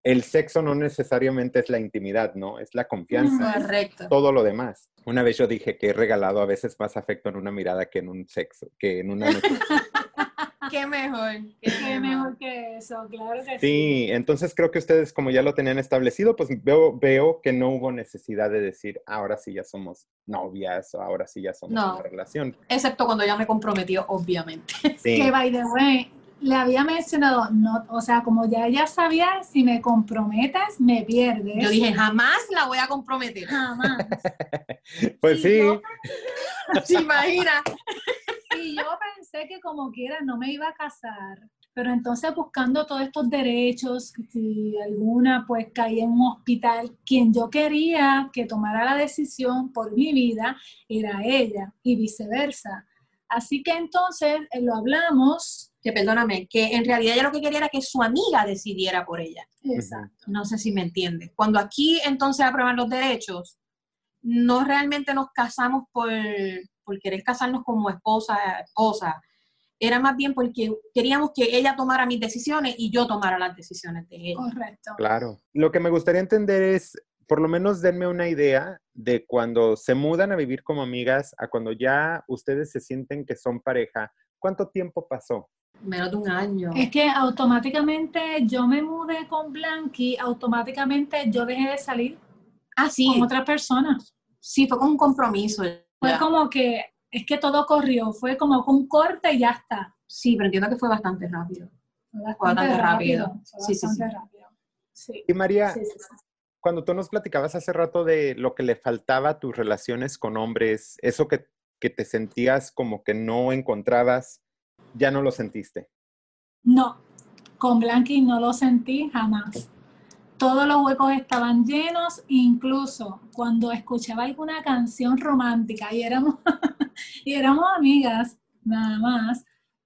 el sexo no necesariamente es la intimidad, ¿no? Es la confianza.
Correcto.
Todo lo demás. Una vez yo dije que he regalado a veces más afecto en una mirada que en un sexo, que en una
qué mejor.
Qué, mejor que eso, claro que sí.
Sí, entonces creo que ustedes, como ya lo tenían establecido, pues veo, veo que no hubo necesidad de decir, ahora sí ya somos novias o ahora sí ya somos una relación.
Excepto cuando ya me comprometió, obviamente.
Sí. Que, by the way, le había mencionado, no, o sea, como ya ella sabía, si me comprometes, me pierdes.
Yo dije, jamás la voy a comprometer.
Jamás.
pues sí.
¿Se imagina?
Y yo pensé que como quiera no me iba a casar. Pero entonces buscando todos estos derechos, si alguna pues caía en un hospital, quien yo quería que tomara la decisión por mi vida era ella y viceversa. Así que entonces eh, lo hablamos
que perdóname, que en realidad ella lo que quería era que su amiga decidiera por ella.
Exacto.
No sé si me entiende. Cuando aquí entonces aprueban los derechos, no realmente nos casamos por, por querer casarnos como esposa, esposa. Era más bien porque queríamos que ella tomara mis decisiones y yo tomara las decisiones de ella.
Correcto.
Claro. Lo que me gustaría entender es, por lo menos denme una idea de cuando se mudan a vivir como amigas a cuando ya ustedes se sienten que son pareja. ¿Cuánto tiempo pasó?
Menos de un año.
Es que automáticamente yo me mudé con Blanqui, automáticamente yo dejé de salir
ah, sí.
con otras personas.
Sí, fue con un compromiso.
Fue como que, es que todo corrió, fue como un corte y ya está.
Sí, pero entiendo que fue bastante rápido.
Fue bastante, rápido. sí, sí, sí. rápido.
Y María, cuando tú nos platicabas hace rato de lo que le faltaba a tus relaciones con hombres, eso que, que te sentías como que no encontrabas, ya no lo sentiste.
No, con Blanqui no lo sentí jamás. Todos los huecos estaban llenos, incluso cuando escuchaba alguna canción romántica y éramos, y éramos amigas, nada más,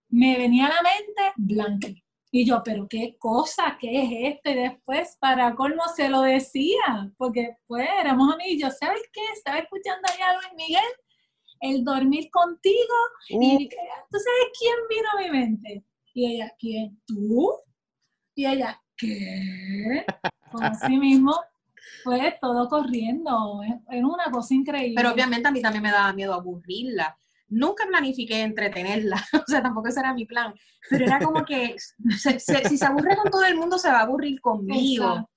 me venía a la mente Blanqui. Y yo, pero qué cosa, qué es esto. Y después, para colmo, se lo decía, porque pues éramos amigos. ¿sabes qué? Estaba escuchando allá a Luis Miguel el dormir contigo. Y. ¿tú sabes quién vino a mi mente? Y ella, ¿quién? ¿Tú? Y ella, ¿qué? Pues así mismo fue todo corriendo. Era una cosa increíble.
Pero obviamente a mí también me daba miedo aburrirla. Nunca planifiqué entretenerla, o sea, tampoco ese era mi plan. Pero era como que si se aburre con todo el mundo, se va a aburrir conmigo.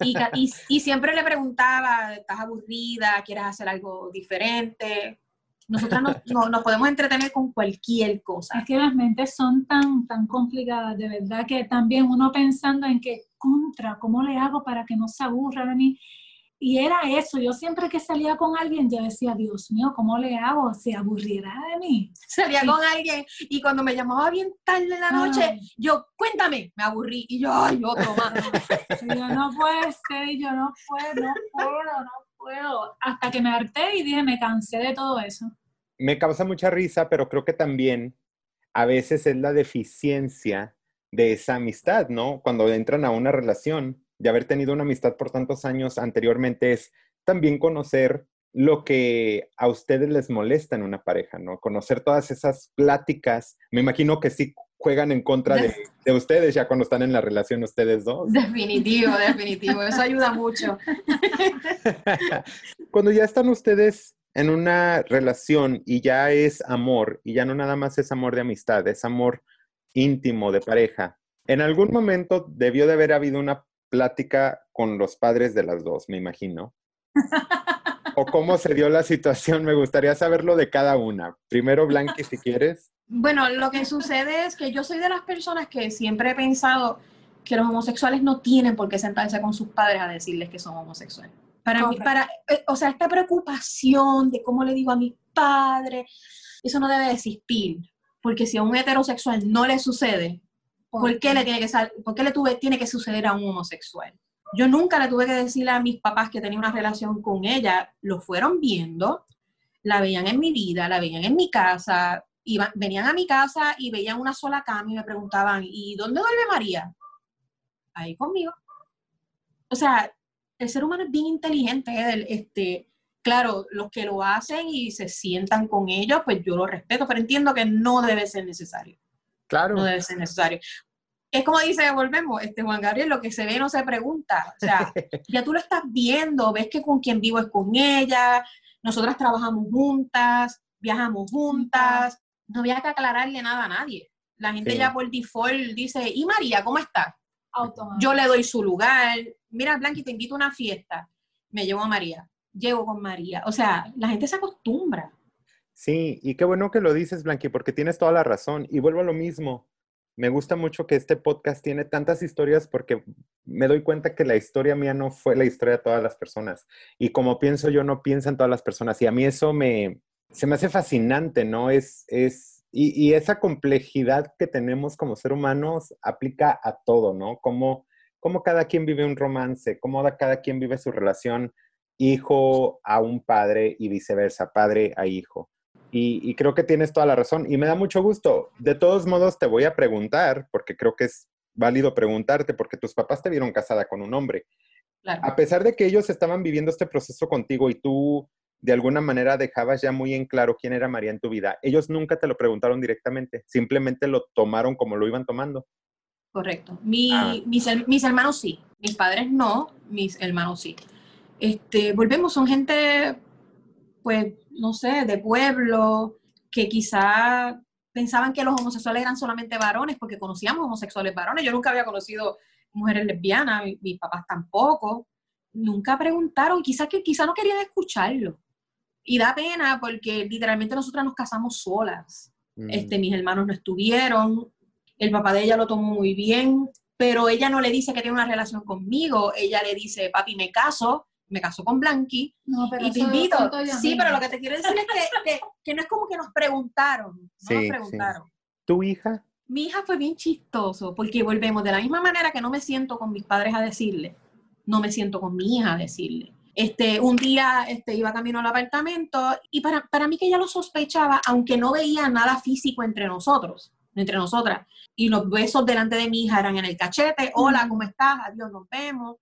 Y, y, y, siempre le preguntaba, ¿estás aburrida? ¿Quieres hacer algo diferente? Nosotras nos, nos, podemos entretener con cualquier cosa.
Es que las mentes son tan, tan complicadas, de verdad, que también uno pensando en qué contra, ¿cómo le hago para que no se aburra de mí? Y era eso, yo siempre que salía con alguien, yo decía, Dios mío, ¿cómo le hago? ¿Se aburrirá de mí?
Salía con alguien y cuando me llamaba bien tarde en la noche, yo, cuéntame, me aburrí. Y yo, ay, otro más.
yo no puedo ser, yo no puedo, no puedo, no puedo. Hasta que me harté y dije, me cansé de todo eso.
Me causa mucha risa, pero creo que también a veces es la deficiencia de esa amistad, ¿no? Cuando entran a una relación, de haber tenido una amistad por tantos años anteriormente, es también conocer lo que a ustedes les molesta en una pareja, ¿no? Conocer todas esas pláticas. Me imagino que sí juegan en contra de, de, ustedes ya cuando están en la relación ustedes dos.
Definitivo, definitivo. Eso ayuda mucho.
cuando ya están ustedes en una relación y ya es amor, y ya no nada más es amor de amistad, es amor íntimo de pareja, en algún momento debió de haber habido una plática con los padres de las dos, me imagino. ¿O cómo se dio la situación? Me gustaría saberlo de cada una. Primero, Blanqui, si quieres.
Bueno, lo que sucede es que yo soy de las personas que siempre he pensado que los homosexuales no tienen por qué sentarse con sus padres a decirles que son homosexuales. Para mí, para, eh, o sea, esta preocupación de cómo le digo a mi padre, eso no debe existir. Porque si a un heterosexual no le sucede, ¿por, qué le tiene que por qué le tuve, tiene que suceder a un homosexual? Yo nunca le tuve que decirle a mis papás que tenía una relación con ella, lo fueron viendo, la veían en mi vida, la veían en mi casa, iban, venían a mi casa y veían una sola cama y me preguntaban, ¿y dónde duerme María? Ahí conmigo. O sea, el ser humano es bien inteligente, ¿eh? este, claro, los que lo hacen y se sientan con ellos, pues yo lo respeto, pero entiendo que no debe ser necesario.
Claro.
No debe ser necesario. Es como dice, volvemos, este Juan Gabriel, lo que se ve no se pregunta. O sea, ya tú lo estás viendo, ves que con quien vivo es con ella, nosotras trabajamos juntas, viajamos juntas, no había que aclararle nada a nadie. La gente
Sí.
ya por default dice, ¿y María, cómo está?
Automático.
Yo le doy su lugar. Mira, Blanqui, te invito a una fiesta. Me llevo a María. Llego con María. O sea, la gente se acostumbra.
Sí, y qué bueno que lo dices, Blanqui, porque tienes toda la razón. Y vuelvo a lo mismo. Me gusta mucho que este podcast tiene tantas historias porque me doy cuenta que la historia mía no fue la historia de todas las personas. Y como pienso yo, no piensan todas las personas. Y a mí eso me, se me hace fascinante, ¿no? Es, es, y, y esa complejidad que tenemos como ser humanos aplica a todo, ¿no? Como, como cada quien vive un romance, cómo da- cada quien vive su relación hijo a un padre y viceversa, padre a hijo. Y, y creo que tienes toda la razón y me da mucho gusto. De todos modos, te voy a preguntar, porque creo que es válido preguntarte, porque tus papás te vieron casada con un hombre.
Claro.
A pesar de que ellos estaban viviendo este proceso contigo y tú de alguna manera dejabas ya muy en claro quién era María en tu vida, ellos nunca te lo preguntaron directamente, simplemente lo tomaron como lo iban tomando.
Correcto. Mi-
Ah.
mis, mis hermanos sí, mis padres no, mis hermanos sí. Este, volvemos, son gente, pues, no sé, de pueblo, que quizá pensaban que los homosexuales eran solamente varones, porque conocíamos homosexuales varones. Yo nunca había conocido mujeres lesbianas, mi- mis papás tampoco. Nunca preguntaron, quizá que quizá no querían escucharlo. Y da pena porque literalmente nosotras nos casamos solas.
Mm,
Este, mis hermanos no estuvieron, el papá de ella lo tomó muy bien, pero ella no le dice que tiene una relación conmigo, ella le dice, papi, me caso, me caso con Blanqui
No, pero
y te invito. Sí, pero lo que te quiero decir es que, que- que no es como que nos preguntaron, no
Sí,
nos
sí.
preguntaron.
¿Tu hija?
Mi hija fue bien chistoso, porque volvemos de la misma manera que no me siento con mis padres a decirle, no me siento con mi hija a decirle. Este, un día este, iba camino al apartamento y para, para mí que ella lo sospechaba, aunque no veía nada físico entre nosotros, entre nosotras. Y los besos delante de mi hija eran en el cachete, hola. ¿cómo estás? Adiós, nos vemos.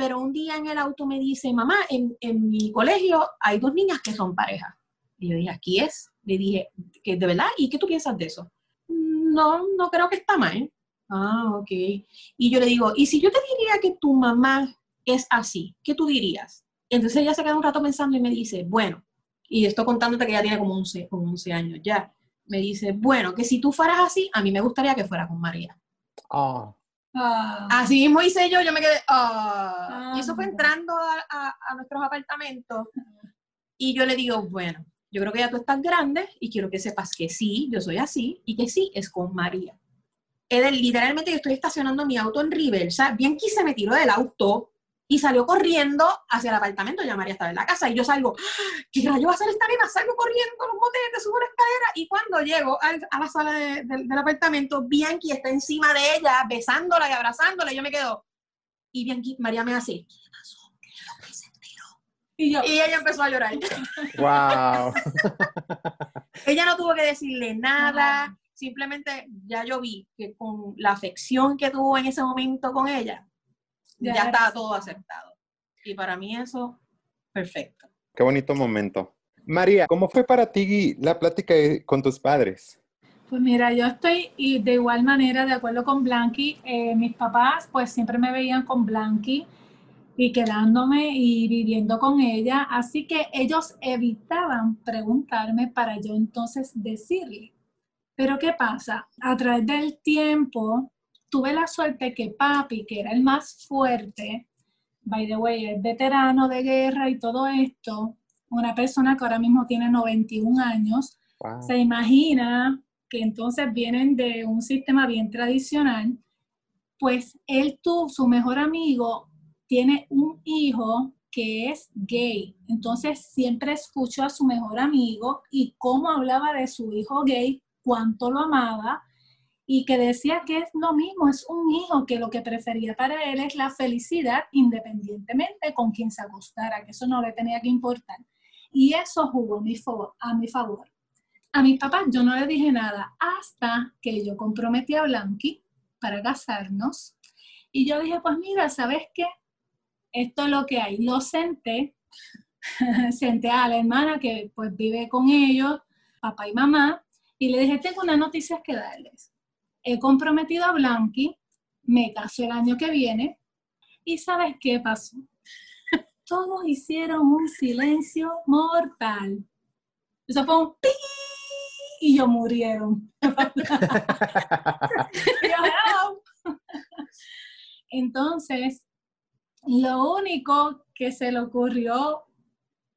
Pero un día en el auto me dice, mamá, en, en mi colegio hay dos niñas que son pareja. Y yo dije, ¿aquí es? Le dije, ¿que ¿de verdad? ¿Y qué tú piensas de eso? No, no creo que está mal. Ah, ok. Y yo le digo, ¿y si yo te diría que tu mamá es así? ¿Qué tú dirías? Entonces ella se queda un rato pensando y me dice, bueno, y estoy contándote que ella tiene como 11, como 11 años ya. Me dice, bueno, que si tú fueras así, a mí me gustaría que fuera con María.
Ah,
Ah,
Así mismo hice yo, yo me quedé, ah.
Ah,
y eso fue entrando a, a- a nuestros apartamentos. Y yo le digo, bueno, yo creo que ya tú estás grande y quiero que sepas que sí, yo soy así y que sí es con María. Literalmente yo estoy estacionando mi auto en reversa, bien que se me tiró del auto y salió corriendo hacia el apartamento, ya María estaba en la casa y yo salgo, ¡Ah! ¿qué rayo va a hacer esta nena? Salgo corriendo, los botetes, subo la escalera y cuando llego al- a la sala de- del- del apartamento, Bianchi está encima de ella, besándola y abrazándola y yo me quedo, y Bianchi, María me hace, ¿qué pasó? ¿Qué es lo que se enteró?
y yo,
Y ella empezó a llorar.
wow.
ella no tuvo que decirle nada, simplemente ya yo vi que con la afección que tuvo en ese momento con ella,
Ya aceptado.
todo aceptado. Y para mí eso, perfecto.
Qué bonito momento. María, ¿cómo fue para ti la plática con tus padres?
Pues mira, yo estoy y de igual manera de acuerdo con Blanqui. Eh, mis papás pues siempre me veían con Blanqui y quedándome y viviendo con ella, así que ellos evitaban preguntarme para yo entonces decirle. Pero ¿qué pasa? A través del tiempo tuve la suerte que papi, que era el más fuerte, by the way, es veterano de guerra y todo esto, una persona que ahora mismo tiene 91 años,
Wow.
se imagina que entonces vienen de un sistema bien tradicional, pues él tuvo, su mejor amigo tiene un hijo que es gay, entonces siempre escuchó a su mejor amigo y cómo hablaba de su hijo gay, cuánto lo amaba y que decía que es lo mismo, es un hijo que lo que prefería para él es la felicidad independientemente con quien se acostara, que eso no le tenía que importar. Y eso jugó a mi favor. A mi favor mis papás yo no le dije nada hasta que yo comprometí a Blanqui para casarnos. Y yo dije, pues mira, ¿sabes qué? Esto es lo que hay. Lo senté, senté a la hermana que pues vive con ellos, papá y mamá, y le dije, tengo unas noticias que darles. He comprometido a Blanqui, me caso el año que viene, y ¿sabes qué pasó? Todos hicieron un silencio mortal. Eso fue un y yo murieron. Entonces, lo único que se le ocurrió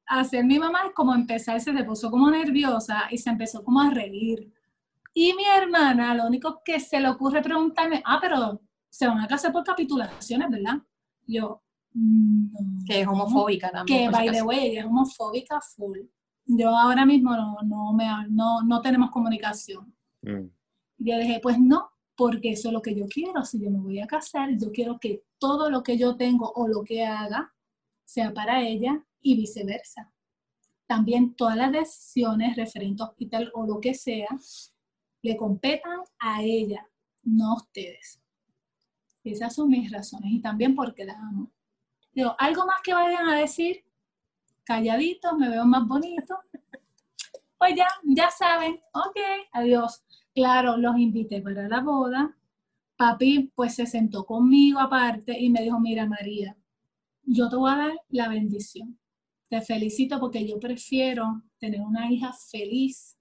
hacer mi mamá es como empezarse, se puso como nerviosa y se empezó como a reír. Y mi hermana, lo único que se le ocurre preguntarme, ah, pero se van a casar por capitulaciones, ¿verdad? Yo,
mm, Que es homofóbica también.
Que, by the way, es homofóbica full. Yo ahora mismo no, no, me, no, no tenemos comunicación. Mm. Yo dije, pues no, porque eso es lo que yo quiero. Si yo me voy a casar, yo quiero que todo lo que yo tengo o lo que haga sea para ella y viceversa. También todas las decisiones referentes a hospital o lo que sea le competan a ella, no a ustedes. Esas son mis razones y también porque la amo. Digo, algo más que vayan a decir, calladitos, me veo más bonito. Pues ya, ya saben, ok, adiós. Claro, los invité para la boda. Papi pues se sentó conmigo aparte y me dijo, mira María, yo te voy a dar la bendición. Te felicito porque yo prefiero tener una hija feliz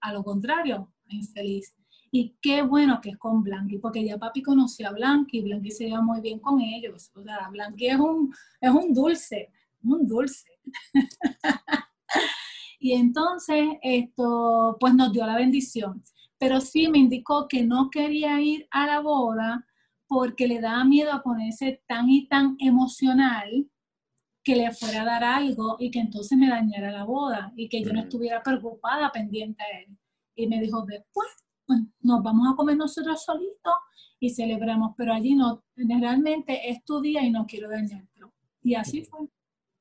a lo contrario, infeliz. Y qué bueno que es con Blanqui, porque ya papi conocía a Blanqui, Blanqui se lleva muy bien con ellos. O sea, Blanqui es un, es un dulce, un dulce. y entonces, esto, pues nos dio la bendición. Pero sí me indicó que no quería ir a la boda porque le daba miedo a ponerse tan y tan emocional que le fuera a dar algo y que entonces me dañara la boda y que yo no estuviera preocupada pendiente a él. Y me dijo, después pues, nos vamos a comer nosotros solitos y celebramos, pero allí no, generalmente es tu día y no quiero dañártelo. Y así fue.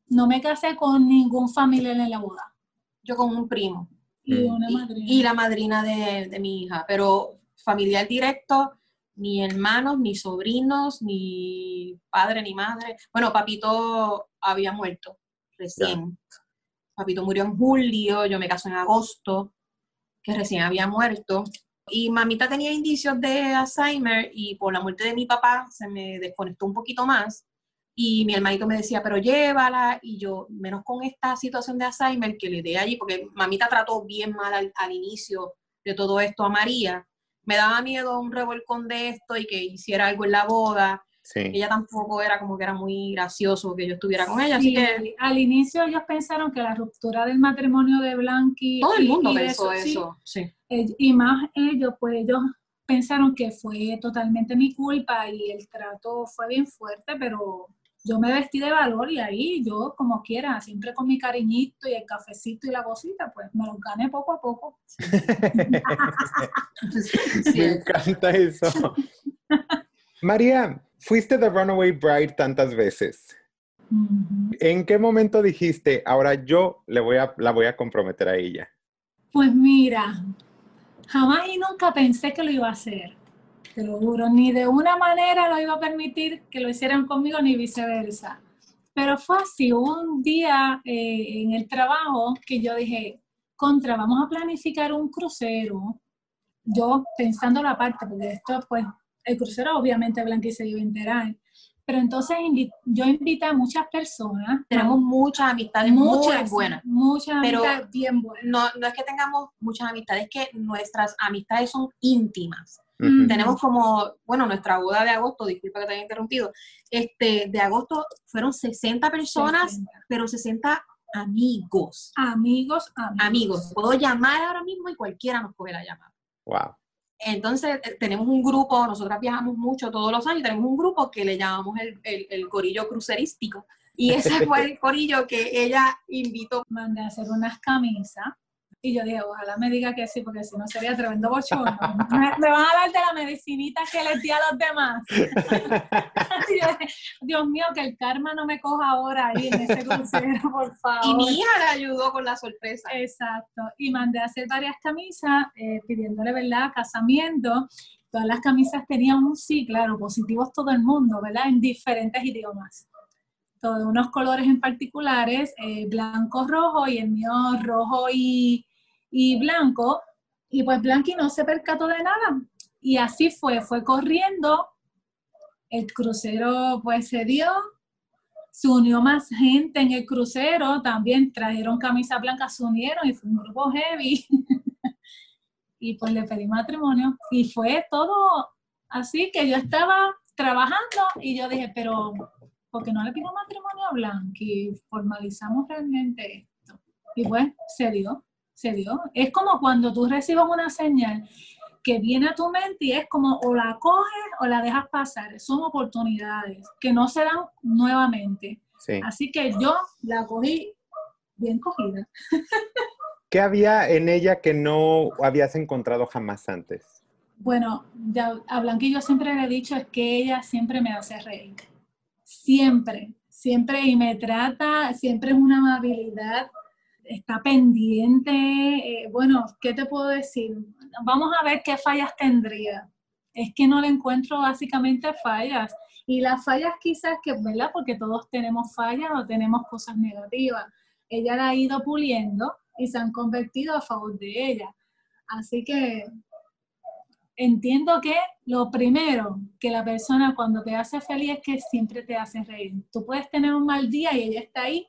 No me casé con ningún familiar en la boda.
Yo con un primo. Y, una madrina. y, la madrina de, de mi hija, pero familiar directo, ni hermanos, ni sobrinos, ni padre, ni madre. Bueno, papito había muerto recién. Papito murió en julio, yo me caso en agosto, que recién había muerto. Y mamita tenía indicios de Alzheimer y por la muerte de mi papá se me desconectó un poquito más. Y mi hermanito me decía, pero llévala. Y yo, menos con esta situación de Alzheimer que le dé allí, porque mamita trató bien mal al, al inicio de todo esto a María. Me daba miedo un revolcón de esto y que hiciera algo en la boda. Ella tampoco era como que era muy gracioso que yo estuviera con ella. así que...
Al inicio ellos pensaron que la ruptura del matrimonio de Blanqui...
Todo el mundo pensó eso, sí.
Y más ellos, pues ellos pensaron que fue totalmente mi culpa y el trato fue bien fuerte, pero yo me vestí de valor y ahí yo, como quiera, siempre con mi cariñito y el cafecito y la cosita, pues me lo gané poco a poco.
me encanta eso. María, fuiste The Runaway Bride tantas veces. ¿En qué momento dijiste, ahora yo le voy a, la voy a comprometer a ella?
Pues mira, jamás y nunca pensé que lo iba a hacer te lo juro, ni de una manera lo iba a permitir que lo hicieran conmigo ni viceversa. Pero fue así, un día eh, en el trabajo que yo dije, contra, vamos a planificar un crucero. Yo pensando la parte, porque esto pues, el crucero obviamente Blanqui se iba a enterar. Pero entonces yo invité a muchas personas.
Tenemos muchas amistades muchas, muy buenas.
Muchas amistades bien buenas.
No, no es que tengamos muchas amistades, es que nuestras amistades son íntimas. Tenemos como, bueno, nuestra boda de agosto, disculpa que te haya interrumpido, este, de agosto fueron 60 personas, pero 60 amigos.
Amigos, amigos.
Amigos. Puedo llamar ahora mismo y cualquiera nos coge la llamada.
Wow.
Entonces, eh, tenemos un grupo, nosotras viajamos mucho todos los años, tenemos un grupo que le llamamos el, el, el corillo crucerístico. Y ese fue el corillo que ella invitó.
Mandé a hacer unas camisas y yo dije, ojalá me diga que sí, porque si no sería tremendo bochorno. me, van a dar de la medicinita que les di a los demás. Dios mío, que el karma no me coja ahora ahí en ese crucero, por favor.
Y mi hija le ayudó con la sorpresa.
Exacto. Y mandé a hacer varias camisas eh, pidiéndole, ¿verdad?, casamiento. Todas las camisas tenían un sí, claro, positivos todo el mundo, ¿verdad?, en diferentes idiomas de unos colores en particulares, eh, blanco, rojo, y el mío rojo y, y Blanco, y pues Blanqui no se percató de nada. Y así fue, fue corriendo, el crucero pues se dio, se unió más gente en el crucero, también trajeron camisa blanca, se unieron y fue un grupo heavy. y pues le pedí matrimonio y fue todo así que yo estaba trabajando y yo dije, pero ¿por qué no le pido matrimonio a Blanqui? Formalizamos realmente esto. Y pues se dio, se dio. Es como cuando tú recibes una señal que viene a tu mente y es como o la coges o la dejas pasar. Son oportunidades que no se dan nuevamente. Así que yo la cogí bien cogida.
¿Qué había en ella que no habías encontrado jamás antes?
Bueno, ya, a Blanqui yo siempre le he dicho es que ella siempre me hace reír. Siempre, siempre y me trata, siempre es una amabilidad, está pendiente. Eh, bueno, ¿qué te puedo decir? Vamos a ver qué fallas tendría. Es que no le encuentro básicamente fallas. Y las fallas quizás que, ¿verdad? Porque todos tenemos fallas o tenemos cosas negativas. Ella la ha ido puliendo y se han convertido a favor de ella. Así que entiendo que lo primero que la persona cuando te hace feliz es que siempre te hace reír. Tú puedes tener un mal día y ella está ahí,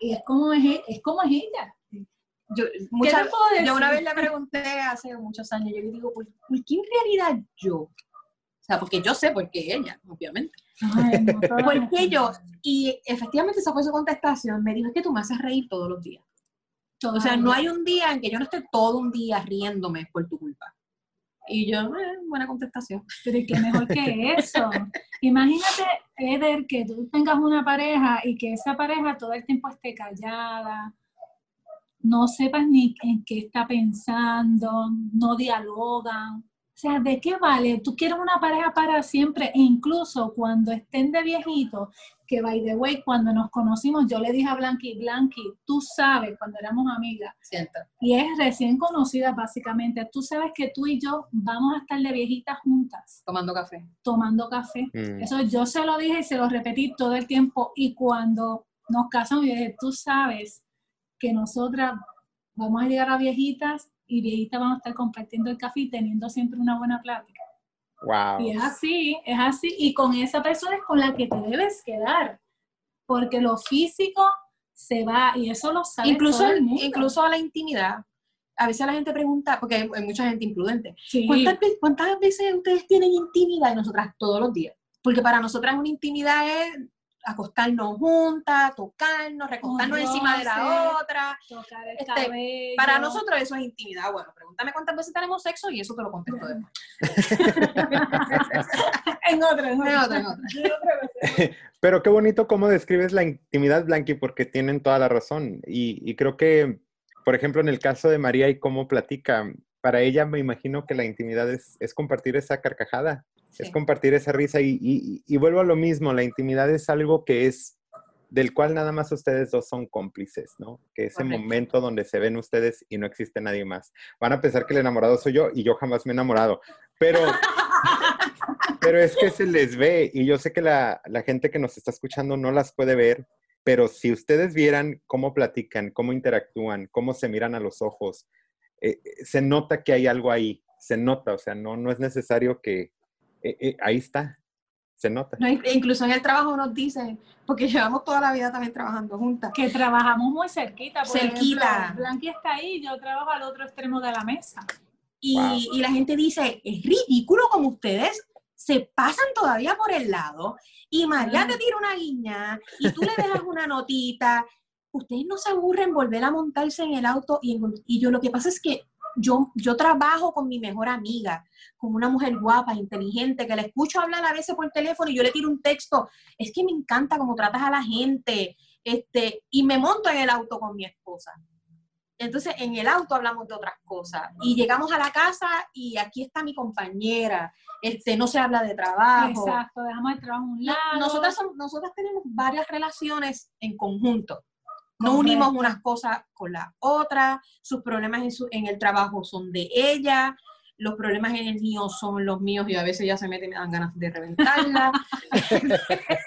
y es como es, es como es ella.
Yo, yo una vez le pregunté hace muchos años, yo le digo, ¿por, qué en realidad yo? O sea, porque yo sé por qué ella, obviamente. ¿Por qué yo? Y efectivamente esa fue su contestación. Me dijo, es que tú me haces reír todos los días. o sea, no hay un día en que yo no esté todo un día riéndome por tu culpa. Y yo, eh, buena contestación.
Pero qué mejor que eso. Imagínate, Eder, que tú tengas una pareja y que esa pareja todo el tiempo esté callada, no sepas ni en qué está pensando, no dialogan. O sea, ¿de qué vale? Tú quieres una pareja para siempre e incluso cuando estén de viejito, que by the way, cuando nos conocimos, yo le dije a Blanqui, Blanqui, tú sabes, cuando éramos amigas,
Siento.
y es recién conocida básicamente, tú sabes que tú y yo vamos a estar de viejitas juntas.
Tomando café.
Tomando café. Mm. Eso yo se lo dije y se lo repetí todo el tiempo y cuando nos casamos, yo dije, tú sabes que nosotras vamos a llegar a viejitas y viejita vamos a estar compartiendo el café y teniendo siempre una buena plática.
Wow.
Y es así, es así. Y con esa persona es con la que te debes quedar. Porque lo físico se va y eso lo sabe
incluso,
todo el mundo.
Incluso la intimidad. A veces la gente pregunta, porque hay, mucha gente imprudente, ¿cuántas, ¿cuántas veces ustedes tienen intimidad? Y nosotras todos los días. Porque para nosotras una intimidad es acostarnos juntas, tocarnos, recostarnos encima de la otra.
Tocar el este,
para nosotros eso es intimidad. Bueno, pregúntame cuántas veces tenemos sexo y eso te lo contesto después.
en otra, en
otra. En otra,
Pero qué bonito cómo describes la intimidad, Blanqui, porque tienen toda la razón. Y, y creo que, por ejemplo, en el caso de María y cómo platica, para ella me imagino que la intimidad es, es compartir esa carcajada es compartir esa risa y, vuelvo a lo mismo, la intimidad es algo que es del cual nada más ustedes dos son cómplices, ¿no? Que ese momento donde se ven ustedes y no existe nadie más. Van a pensar que el enamorado soy yo y yo jamás me he enamorado, pero, pero es que se les ve y yo sé que la, gente que nos está escuchando no las puede ver, pero si ustedes vieran cómo platican, cómo interactúan, cómo se miran a los ojos, eh, eh, se nota que hay algo ahí, se nota, o sea, no, no es necesario que, eh, eh, ahí está, se nota.
incluso en el trabajo nos dicen, porque llevamos toda la vida también trabajando juntas.
Que trabajamos muy cerquita.
Por cerquita.
Blanqui está ahí, yo trabajo al otro extremo de la mesa.
Y, y la gente dice, es ridículo como ustedes se pasan todavía por el lado y María te tira una guiña y tú le dejas una notita. Ustedes no se aburren volver a montarse en el auto y, y yo lo que pasa es que yo, yo trabajo con mi mejor amiga, con una mujer guapa, inteligente, que la escucho hablar a veces por teléfono y yo le tiro un texto. Es que me encanta cómo tratas a la gente. Este, y me monto en el auto con mi esposa. Entonces, en el auto hablamos de otras cosas. Y llegamos a la casa y aquí está mi compañera. Este, no se habla de trabajo.
Exacto, dejamos el trabajo a un lado.
Nosotras, nosotras tenemos varias relaciones en conjunto. No unimos unas cosas con la otra, sus problemas en, su, en, el trabajo son de ella, los problemas en el mío son los míos y a veces ya se meten y me dan ganas de reventarla.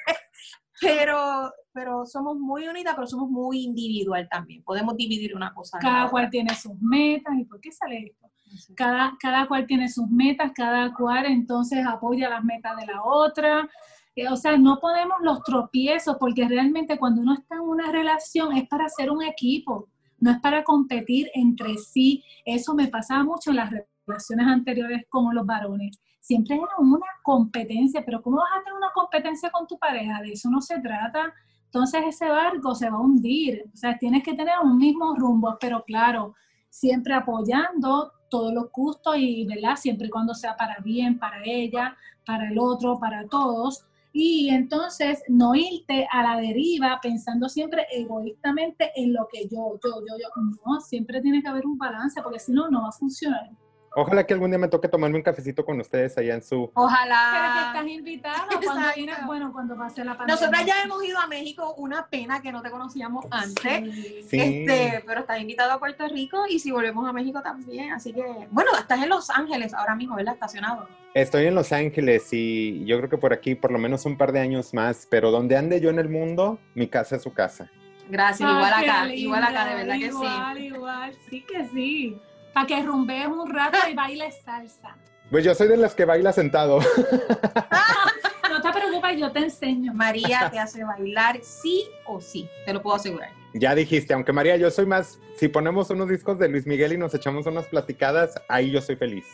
pero, pero somos muy unidas, pero somos muy individual también. Podemos dividir una cosa.
Cada cual tiene sus metas. ¿Y por qué sale esto? Cada, cada cual tiene sus metas, cada cual entonces apoya las metas de la otra o sea, no podemos los tropiezos, porque realmente cuando uno está en una relación es para ser un equipo. no es para competir entre sí. Eso me pasaba mucho en las relaciones anteriores con los varones. Siempre era una competencia, pero ¿cómo vas a tener una competencia con tu pareja? De eso no se trata. Entonces ese barco se va a hundir. O sea, tienes que tener un mismo rumbo, pero claro, siempre apoyando todos los gustos y, ¿verdad? Siempre y cuando sea para bien, para ella, para el otro, para todos. Y entonces no irte a la deriva pensando siempre egoístamente en lo que yo, yo, yo, yo. No, siempre tiene que haber un balance porque si no, no va a funcionar.
Ojalá que algún día me toque tomarme un cafecito con ustedes allá en su...
Ojalá.
Pero que estás invitada cuando vienes, bueno, cuando pase la pandemia.
Nosotras ya hemos ido a México, una pena que no te conocíamos antes.
Sí.
Este, pero estás invitado a Puerto Rico y si volvemos a México también. Así que, bueno, estás en Los Ángeles ahora mismo, ¿verdad? Estacionado.
Estoy en Los Ángeles y yo creo que por aquí por lo menos un par de años más, pero donde ande yo en el mundo, mi casa es su casa.
Gracias,
Ah,
igual acá,
linda,
igual acá, de verdad que sí.
Igual, igual, sí que sí. Para que rumbees un rato y bailes salsa.
Pues yo soy de las que baila sentado.
No te preocupes, yo te enseño.
María te hace bailar sí o sí, te lo puedo asegurar.
Ya dijiste, aunque María, yo soy más, si ponemos unos discos de Luis Miguel y nos echamos unas platicadas, ahí yo soy feliz.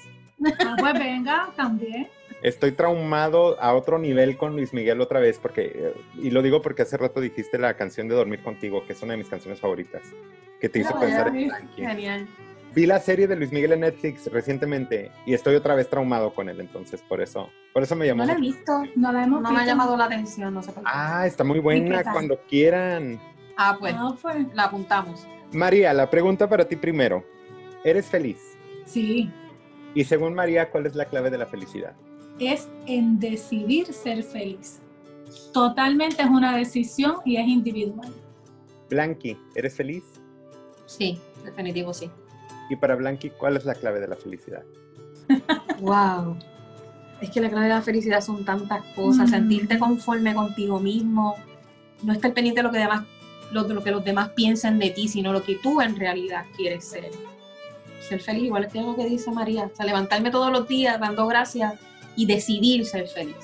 Ah, pues venga, también.
Estoy traumado a otro nivel con Luis Miguel otra vez, porque, y lo digo porque hace rato dijiste la canción de Dormir Contigo, que es una de mis canciones favoritas, que te hizo pensar en Frankie.
Genial.
Vi la serie de Luis Miguel en Netflix recientemente y estoy otra vez traumado con él, entonces por eso, por eso me llamó.
No la he visto,
No la hemos
no me ha llamado la atención, no sé por qué.
Ah, está muy
¿Y
buena cuando quieran.
Ah, pues,
Ah, pues,
la apuntamos.
María, la pregunta para ti primero. ¿Eres feliz?
sí.
Y según María, ¿cuál es la clave de la felicidad?
Es en decidir ser feliz. Totalmente es una decisión y es individual.
Blanqui, ¿eres feliz?
Sí, definitivo sí.
Y para Blanqui, ¿cuál es la clave de la felicidad?
Wow. Es que la clave de la felicidad son tantas cosas,
Mm.
sentirte conforme contigo mismo, no estar pendiente de lo que demás, lo, de lo que los demás piensen de ti, sino lo que tú en realidad quieres ser. Ser feliz, igual que lo que dice María, o sea, levantarme todos los días dando gracias y decidir ser feliz.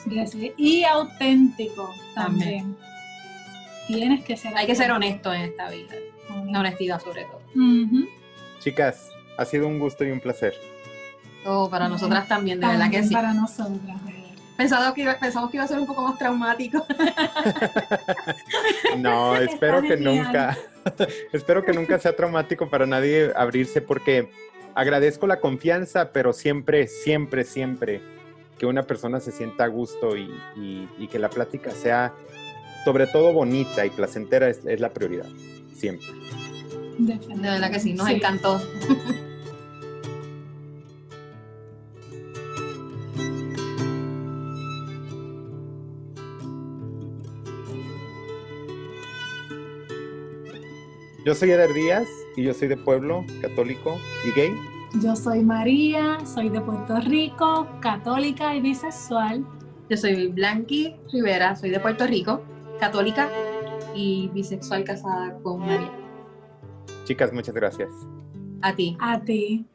Y auténtico también. Tienes que ser
Hay que ser honesto en esta vida, la honestidad sobre todo.
Chicas, ha sido un gusto y un placer.
Oh, para nosotras también, de verdad que sí.
Para nosotras.
Pensado que iba- pensamos que iba a ser un poco más traumático.
No, espero que nunca, espero que nunca sea traumático para nadie abrirse porque agradezco la confianza, pero siempre, siempre, siempre que una persona se sienta a gusto y, y- y que la plática sea sobre todo bonita y placentera es, es la prioridad, siempre.
De verdad que sí, nos
Sí.
encantó.
Yo soy Eder Díaz y yo soy de pueblo católico y gay.
Yo soy María, soy de Puerto Rico, católica y bisexual.
Yo soy Blanqui Rivera, soy de Puerto Rico, católica y bisexual casada con María.
Chicas, muchas gracias.
A ti.
A ti.